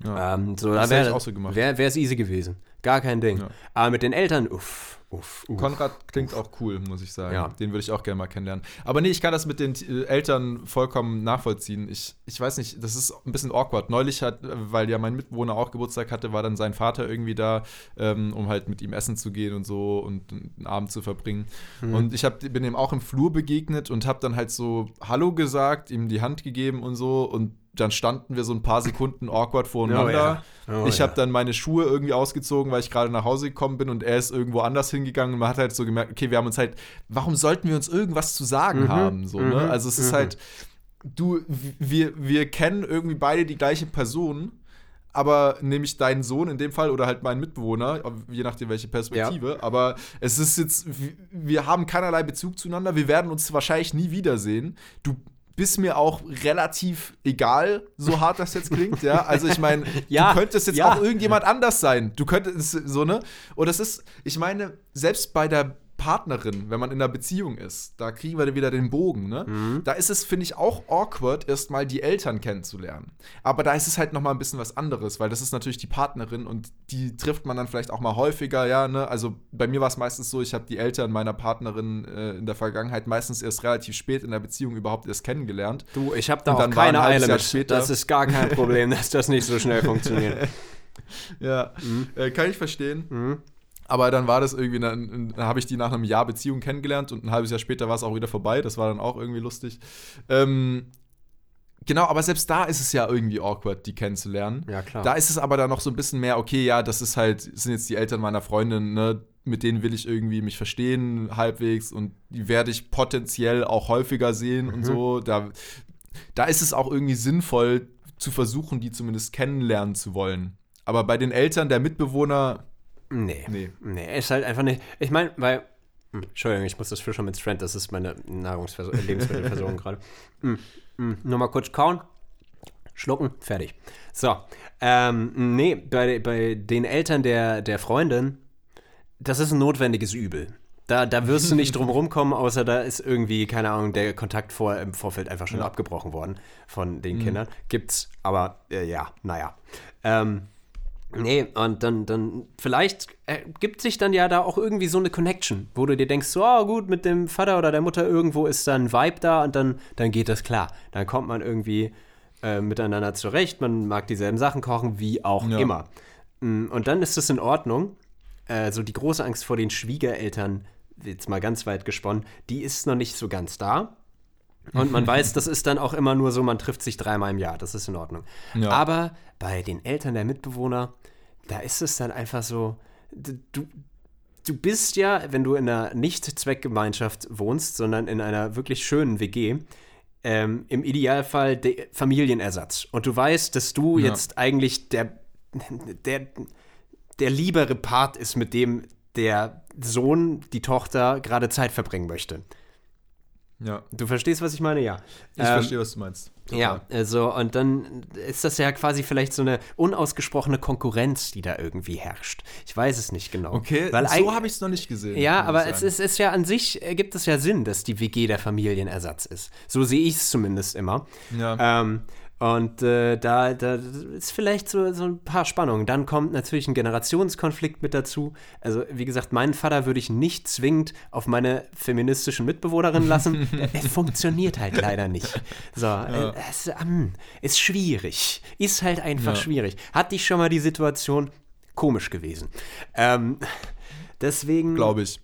Ja. Ähm, so, Das da wäre auch so gemacht. Wäre es easy gewesen. Gar kein Ding. Ja. Aber mit den Eltern, uff, uff, uff. Konrad klingt auch cool, muss ich sagen. Ja. Den würde ich auch gerne mal kennenlernen. Aber nee, ich kann das mit den äh, Eltern vollkommen nachvollziehen. Ich, ich weiß nicht, das ist ein bisschen awkward. Neulich hat, äh, weil ja mein Mitbewohner auch Geburtstag hatte, war dann sein Vater irgendwie da, ähm, um halt mit ihm essen zu gehen und so und einen Abend zu verbringen. Mhm. Und ich hab, bin ihm auch im Flur begegnet und habe dann halt so Hallo gesagt, ihm die Hand gegeben und so und dann standen wir so ein paar Sekunden awkward voreinander. Oh ja. Oh ich ja. habe dann meine Schuhe irgendwie ausgezogen, weil ich gerade nach Hause gekommen bin und er ist irgendwo anders hingegangen und man hat halt so gemerkt, okay, wir haben uns halt, warum sollten wir uns irgendwas zu sagen Mhm, haben? So, ne? mhm, Also es ist mhm. halt, du, wir, wir kennen irgendwie beide die gleiche Person, aber nämlich deinen Sohn in dem Fall oder halt meinen Mitbewohner, je nachdem welche Perspektive. Aber es ist jetzt, wir haben keinerlei Bezug zueinander, wir werden uns wahrscheinlich nie wiedersehen. Du bist mir auch relativ egal, so hart das jetzt klingt, ja. Also ich meine, Ja, du könntest jetzt ja. auch irgendjemand anders sein. Du könntest so, ne? Und das ist, ich meine, selbst bei der Partnerin, wenn man in einer Beziehung ist, da kriegen wir wieder den Bogen, ne? Mhm. Da ist es, finde ich, auch awkward, erstmal die Eltern kennenzulernen. Aber da ist es halt nochmal ein bisschen was anderes, weil das ist natürlich die Partnerin und die trifft man dann vielleicht auch mal häufiger, ja, ne? Also bei mir war es meistens so, ich habe die Eltern meiner Partnerin äh, in der Vergangenheit meistens erst relativ spät in der Beziehung überhaupt erst kennengelernt. Du, ich habe da auch keine Eile mit. später- Das ist gar kein Problem, dass das nicht so schnell funktioniert. Ja, Mhm. äh, kann ich verstehen. Aber dann war das irgendwie, dann, dann habe ich die nach einem Jahr Beziehung kennengelernt und ein halbes Jahr später war es auch wieder vorbei. Das war dann auch irgendwie lustig. Ähm, genau, aber selbst da ist es ja irgendwie awkward, die kennenzulernen. Ja, klar. Da ist es aber dann noch so ein bisschen mehr, okay, ja, das ist halt, sind jetzt die Eltern meiner Freundin, ne? Mit denen will ich irgendwie mich verstehen, halbwegs, und die werde ich potenziell auch häufiger sehen und so. Da, da ist es auch irgendwie sinnvoll, zu versuchen, die zumindest kennenlernen zu wollen. Aber bei den Eltern der Mitbewohner, Nee. Nee. Nee, ist halt einfach nicht. Ich meine, weil. Hm, Entschuldigung, ich muss das Fisherman's Friend, das ist meine Nahrungsvers äh, Lebensmittelversorgung gerade. Hm, hm, nur mal kurz kauen, schlucken, fertig. So. Ähm, nee, bei, bei den Eltern der, der Freundin, das ist ein notwendiges Übel. Da, da wirst du nicht drum rumkommen, außer da ist irgendwie, keine Ahnung, der Kontakt vor, im Vorfeld einfach schon abgebrochen worden von den Kindern. Gibt's, aber äh, ja, naja. Ähm, Nee, und dann, dann vielleicht ergibt sich dann ja da auch irgendwie so eine Connection, wo du dir denkst, so, oh, gut, mit dem Vater oder der Mutter irgendwo ist dann ein Vibe da und dann, dann geht das klar. Dann kommt man irgendwie äh, miteinander zurecht, man mag dieselben Sachen kochen, wie auch Ja. immer. Mm, Und dann ist das in Ordnung. Äh, so die große Angst vor den Schwiegereltern, jetzt mal ganz weit gesponnen, die ist noch nicht so ganz da. Und man weiß, das ist dann auch immer nur so, man trifft sich dreimal im Jahr, das ist in Ordnung. Ja. Aber bei den Eltern der Mitbewohner, da ist es dann einfach so, du, du bist ja, wenn du in einer Nicht-Zweckgemeinschaft wohnst, sondern in einer wirklich schönen WG, ähm, im Idealfall der Familienersatz. Und du weißt, dass du Ja. jetzt eigentlich der, der, der liebere Part ist, mit dem der Sohn, die Tochter gerade Zeit verbringen möchte. Ja, Du verstehst, was ich meine? Ja. ich Ähm, verstehe, was du meinst. Ja, also und dann ist das ja quasi vielleicht so eine unausgesprochene Konkurrenz, die da irgendwie herrscht. Ich weiß es nicht genau. Okay, Weil so habe ich es noch nicht gesehen. Ja, aber es ist, ist ja an sich, ergibt es ja Sinn, dass die WG der Familienersatz ist. So sehe ich es zumindest immer. Ja. Ähm, Und äh, da, da ist vielleicht so, so ein paar Spannungen. Dann kommt natürlich ein Generationskonflikt mit dazu. Also, wie gesagt, meinen Vater würde ich nicht zwingend auf meine feministischen Mitbewohnerin lassen. es funktioniert halt leider nicht. So, ja. äh, es ähm, ist schwierig. Ist halt einfach ja. schwierig. Hatte ich schon mal die Situation, komisch gewesen. Ähm, deswegen. Glaube ich.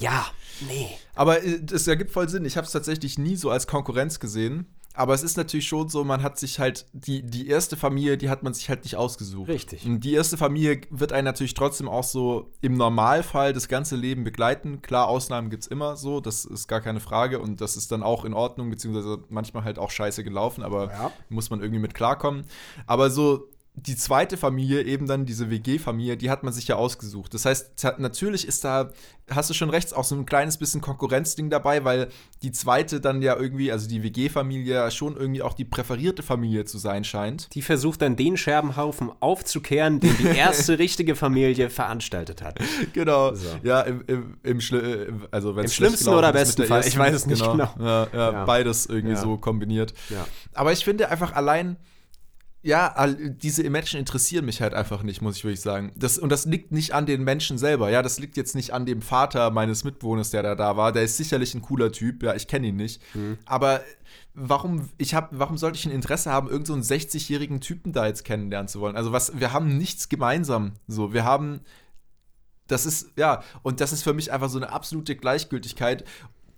Ja, nee. Aber es äh, ergibt voll Sinn. Ich habe es tatsächlich nie so als Konkurrenz gesehen. Aber es ist natürlich schon so, man hat sich halt, die, die erste Familie, die hat man sich halt nicht ausgesucht. Richtig. Und die erste Familie wird einen natürlich trotzdem auch so im Normalfall das ganze Leben begleiten. Klar, Ausnahmen gibt es immer so, das ist gar keine Frage. Und das ist dann auch in Ordnung, beziehungsweise manchmal halt auch scheiße gelaufen, aber ja. muss man irgendwie mit klarkommen. Aber so die zweite Familie, eben dann diese WG-Familie, die hat man sich ja ausgesucht. Das heißt, natürlich ist da, hast du schon recht, auch so ein kleines bisschen Konkurrenzding dabei, weil die zweite dann ja irgendwie, also die WG-Familie, schon irgendwie auch die präferierte Familie zu sein scheint. Die versucht dann den Scherbenhaufen aufzukehren, den die erste richtige Familie veranstaltet hat. Genau. So. Ja, im, im, im, Schli also Im schlimmsten oder besten Fall, ersten, ich weiß es nicht genau. genau. Ja, ja, ja. Beides irgendwie so kombiniert. Aber ich finde einfach allein ja, diese Menschen interessieren mich halt einfach nicht, muss ich wirklich sagen. Das, und das liegt nicht an den Menschen selber. Ja, das liegt jetzt nicht an dem Vater meines Mitbewohners, der da, da war. Der ist sicherlich ein cooler Typ. Ja, ich kenne ihn nicht. Mhm. Aber warum, ich hab, warum sollte ich ein Interesse haben, irgendeinen so 60-jährigen Typen da jetzt kennenlernen zu wollen? Also, was, wir haben nichts gemeinsam. So, wir haben. Das ist, ja, und das ist für mich einfach so eine absolute Gleichgültigkeit,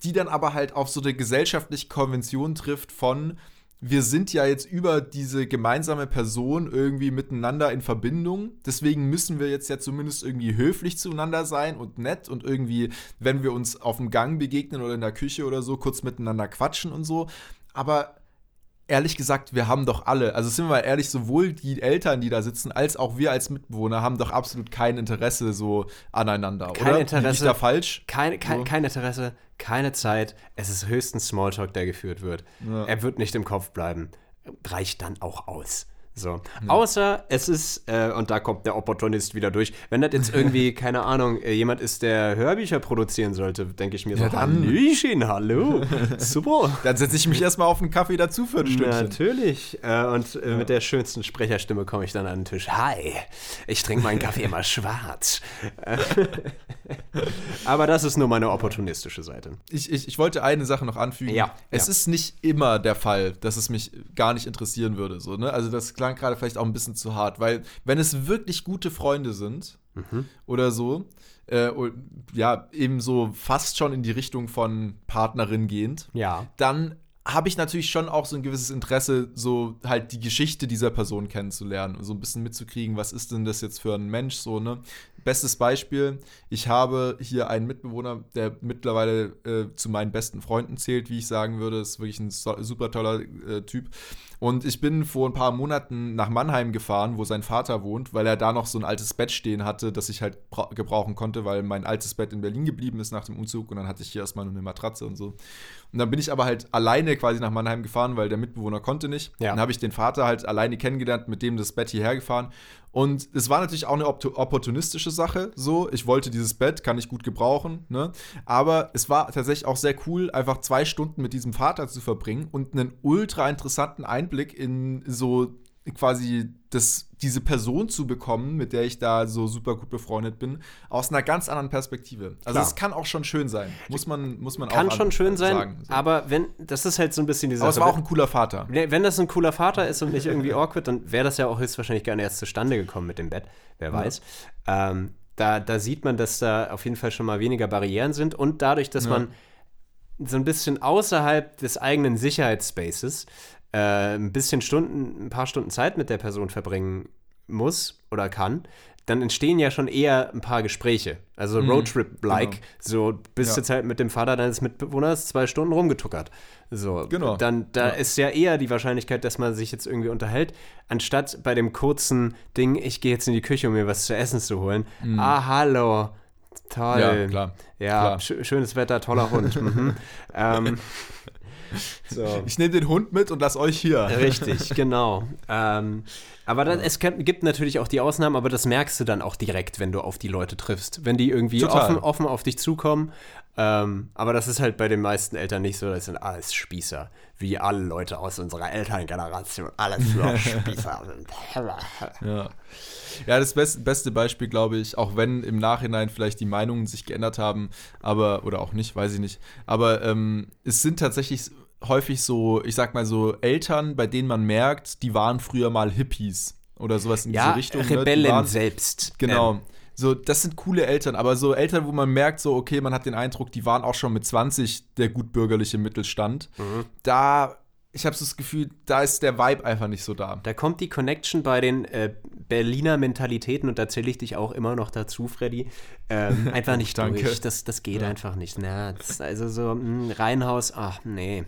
die dann aber halt auf so eine gesellschaftliche Konvention trifft von wir sind ja jetzt über diese gemeinsame Person irgendwie miteinander in Verbindung. Deswegen müssen wir jetzt ja zumindest irgendwie höflich zueinander sein und nett und irgendwie, wenn wir uns auf dem Gang begegnen oder in der Küche oder so, kurz miteinander quatschen und so. Aber ehrlich gesagt, wir haben doch alle, also sind wir mal ehrlich, sowohl die Eltern, die da sitzen, als auch wir als Mitbewohner haben doch absolut kein Interesse so aneinander, kein oder? Interesse. Bin ich da falsch? Kein, kein, so. kein Interesse, keine Zeit. Es ist höchstens Smalltalk, der geführt wird. Ja. Er wird nicht im Kopf bleiben. Reicht dann auch aus. So. Ja. Außer es ist, äh, und da kommt der Opportunist wieder durch, wenn das jetzt irgendwie, keine Ahnung, äh, jemand ist, der Hörbücher produzieren sollte, denke ich mir so, ja, dann. Hallöchen, hallo, super. dann setze ich mich erstmal auf einen Kaffee dazu für ein Stündchen. Natürlich. Äh, und äh, ja. mit der schönsten Sprecherstimme komme ich dann an den Tisch. Hi, ich trinke meinen Kaffee immer schwarz. Aber das ist nur meine opportunistische Seite. Ich, ich, ich wollte eine Sache noch anfügen. Ja. Es ist nicht immer der Fall, dass es mich gar nicht interessieren würde. So, ne? Also das klang gerade vielleicht auch ein bisschen zu hart, weil wenn es wirklich gute Freunde sind mhm. oder so, äh, ja, eben so fast schon in die Richtung von Partnerin gehend, ja. dann habe ich natürlich schon auch so ein gewisses Interesse, so halt die Geschichte dieser Person kennenzulernen, so ein bisschen mitzukriegen, was ist denn das jetzt für ein Mensch, so, ne? Bestes Beispiel, ich habe hier einen Mitbewohner, der mittlerweile äh, zu meinen besten Freunden zählt, wie ich sagen würde. Ist wirklich ein so, super toller äh, Typ. Und ich bin vor ein paar Monaten nach Mannheim gefahren, wo sein Vater wohnt, weil er da noch so ein altes Bett stehen hatte, das ich halt gebrauchen konnte, weil mein altes Bett in Berlin geblieben ist nach dem Umzug und dann hatte ich hier erstmal nur eine Matratze und so. Und dann bin ich aber halt alleine quasi nach Mannheim gefahren, weil der Mitbewohner konnte nicht. Ja. Dann habe ich den Vater halt alleine kennengelernt, mit dem das Bett hierher gefahren. Und es war natürlich auch eine opportunistische Sache. So, ich wollte dieses Bett, kann ich gut gebrauchen. Ne? Aber es war tatsächlich auch sehr cool, einfach zwei Stunden mit diesem Vater zu verbringen und einen ultra interessanten Einblick in so quasi das, diese Person zu bekommen, mit der ich da so super gut befreundet bin, aus einer ganz anderen Perspektive. Also es kann auch schon schön sein, muss man, muss man kann auch schon schön sein, sagen, so. aber wenn, das ist halt so ein bisschen diese Aber es war auch ein cooler Vater. Wenn das ein cooler Vater ist und nicht irgendwie awkward, dann wäre das ja auch höchstwahrscheinlich gar nicht erst zustande gekommen mit dem Bett, wer weiß. Ja. Ähm, da, da sieht man, dass da auf jeden Fall schon mal weniger Barrieren sind und dadurch, dass ja. man so ein bisschen außerhalb des eigenen Sicherheitsspaces äh, ein bisschen Stunden, ein paar Stunden Zeit mit der Person verbringen muss oder kann, dann entstehen ja schon eher ein paar Gespräche. Also mhm, Roadtrip-like. Genau. So bist ja. du halt mit dem Vater deines Mitbewohners zwei Stunden rumgetuckert. So, genau. Dann da ja. ist ja eher die Wahrscheinlichkeit, dass man sich jetzt irgendwie unterhält, anstatt bei dem kurzen Ding, ich gehe jetzt in die Küche, um mir was zu essen zu holen. Mhm. Ah, hallo. Toll. Ja, klar. Ja, klar. Sch schönes Wetter, toller Hund. mhm. ähm, so. Ich nehme den Hund mit und lass euch hier. Richtig, genau. Ähm, aber dann, es gibt natürlich auch die Ausnahmen, aber das merkst du dann auch direkt, wenn du auf die Leute triffst. Wenn die irgendwie offen, offen auf dich zukommen Ähm, aber das ist halt bei den meisten Eltern nicht so. Das sind alles Spießer. Wie alle Leute aus unserer Elterngeneration. Alles nur Spießer. Ja. Ja, das best, beste Beispiel, glaube ich, auch wenn im Nachhinein vielleicht die Meinungen sich geändert haben, aber, oder auch nicht, weiß ich nicht. Aber ähm, es sind tatsächlich häufig so, ich sag mal so, Eltern, bei denen man merkt, die waren früher mal Hippies oder sowas in ja, diese Richtung. ne? Rebellen waren- selbst. Genau. Ähm, So, das sind coole Eltern, aber so Eltern, wo man merkt, so, okay, man hat den Eindruck, die waren auch schon mit 20 der gutbürgerliche Mittelstand. Mhm. Da, ich habe so das Gefühl, da ist der Vibe einfach nicht so da. Da kommt die Connection bei den äh, Berliner Mentalitäten und da zähle ich dich auch immer noch dazu, Freddy. Ähm, einfach nicht Danke. durch. Das, das geht Ja. einfach nicht. Na, das ist also so, mh, Reihenhaus, ach nee,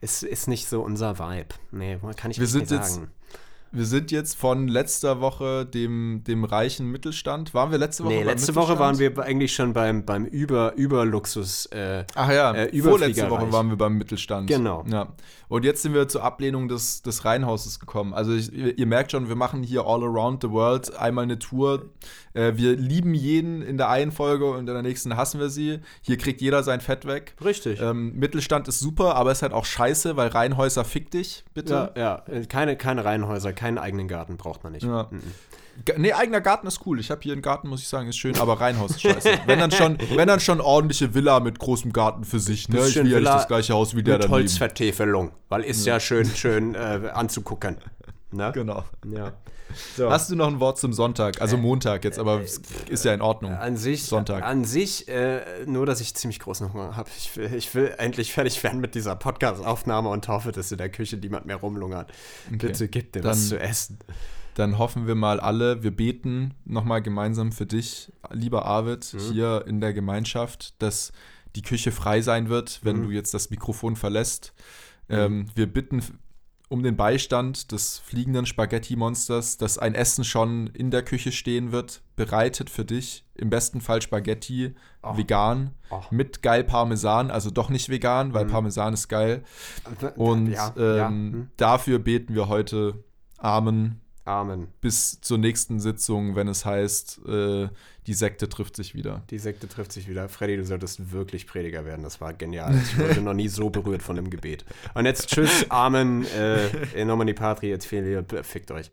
es ist nicht so unser Vibe. Nee, kann ich Wir nicht sind mehr jetzt- sagen. Wir sind jetzt von letzter Woche dem, dem reichen Mittelstand. Waren wir letzte Woche Nee, letzte Woche waren wir eigentlich schon beim, beim Über, Überluxus. Äh, Ach ja, äh, vorletzte. Woche waren wir beim Mittelstand. Genau. Ja. Und jetzt sind wir zur Ablehnung des, des Reihenhauses gekommen. Also ich, ihr merkt schon, wir machen hier all around the world einmal eine Tour. Äh, wir lieben jeden in der einen Folge und in der nächsten hassen wir sie. Hier kriegt jeder sein Fett weg. richtig. Ähm, Mittelstand ist super, aber ist halt auch scheiße, weil Reihenhäuser fick dich, bitte. ja, ja, äh, keine, keine Reihenhäuser, keinen eigenen Garten braucht man nicht. Ja. Mhm. Nee, eigener Garten ist cool. Ich habe hier einen Garten, muss ich sagen, ist schön, aber Reihenhaus ist scheiße. wenn, dann schon, wenn dann schon ordentliche Villa mit großem Garten für sich. Ne? Ich will ja nicht das gleiche Haus wie der Mit daneben. Holzvertäfelung, weil ist ja schön, schön äh, anzugucken. Ne? Genau. Ja. So. Hast du noch ein Wort zum Sonntag? Also Montag jetzt, aber es ist ja in Ordnung. An sich, Sonntag. An sich, äh, nur dass ich ziemlich großen Hunger habe. Ich will, ich will endlich fertig werden mit dieser Podcast-Aufnahme und hoffe, dass in der Küche niemand mehr rumlungert. Bitte gib dir was Dann- zu essen. Dann hoffen wir mal alle, wir beten nochmal gemeinsam für dich, lieber Arvid, Mhm. hier in der Gemeinschaft, dass die Küche frei sein wird, wenn Mhm. du jetzt das Mikrofon verlässt. Ähm, wir bitten um den Beistand des fliegenden Spaghetti-Monsters, dass ein Essen schon in der Küche stehen wird, bereitet für dich. Im besten Fall Spaghetti, Oh. vegan, Oh. mit geil Parmesan, also doch nicht vegan, weil Mhm. Parmesan ist geil. Und ja, ja. ähm, hm. dafür beten wir heute Amen Amen. bis zur nächsten Sitzung, wenn es heißt, äh, die Sekte trifft sich wieder. Die Sekte trifft sich wieder. Freddy, du solltest wirklich Prediger werden. Das war genial. Ich wurde noch nie so berührt von dem Gebet. Und jetzt tschüss, Amen, äh, in nomine Patri, et Filii, fickt euch.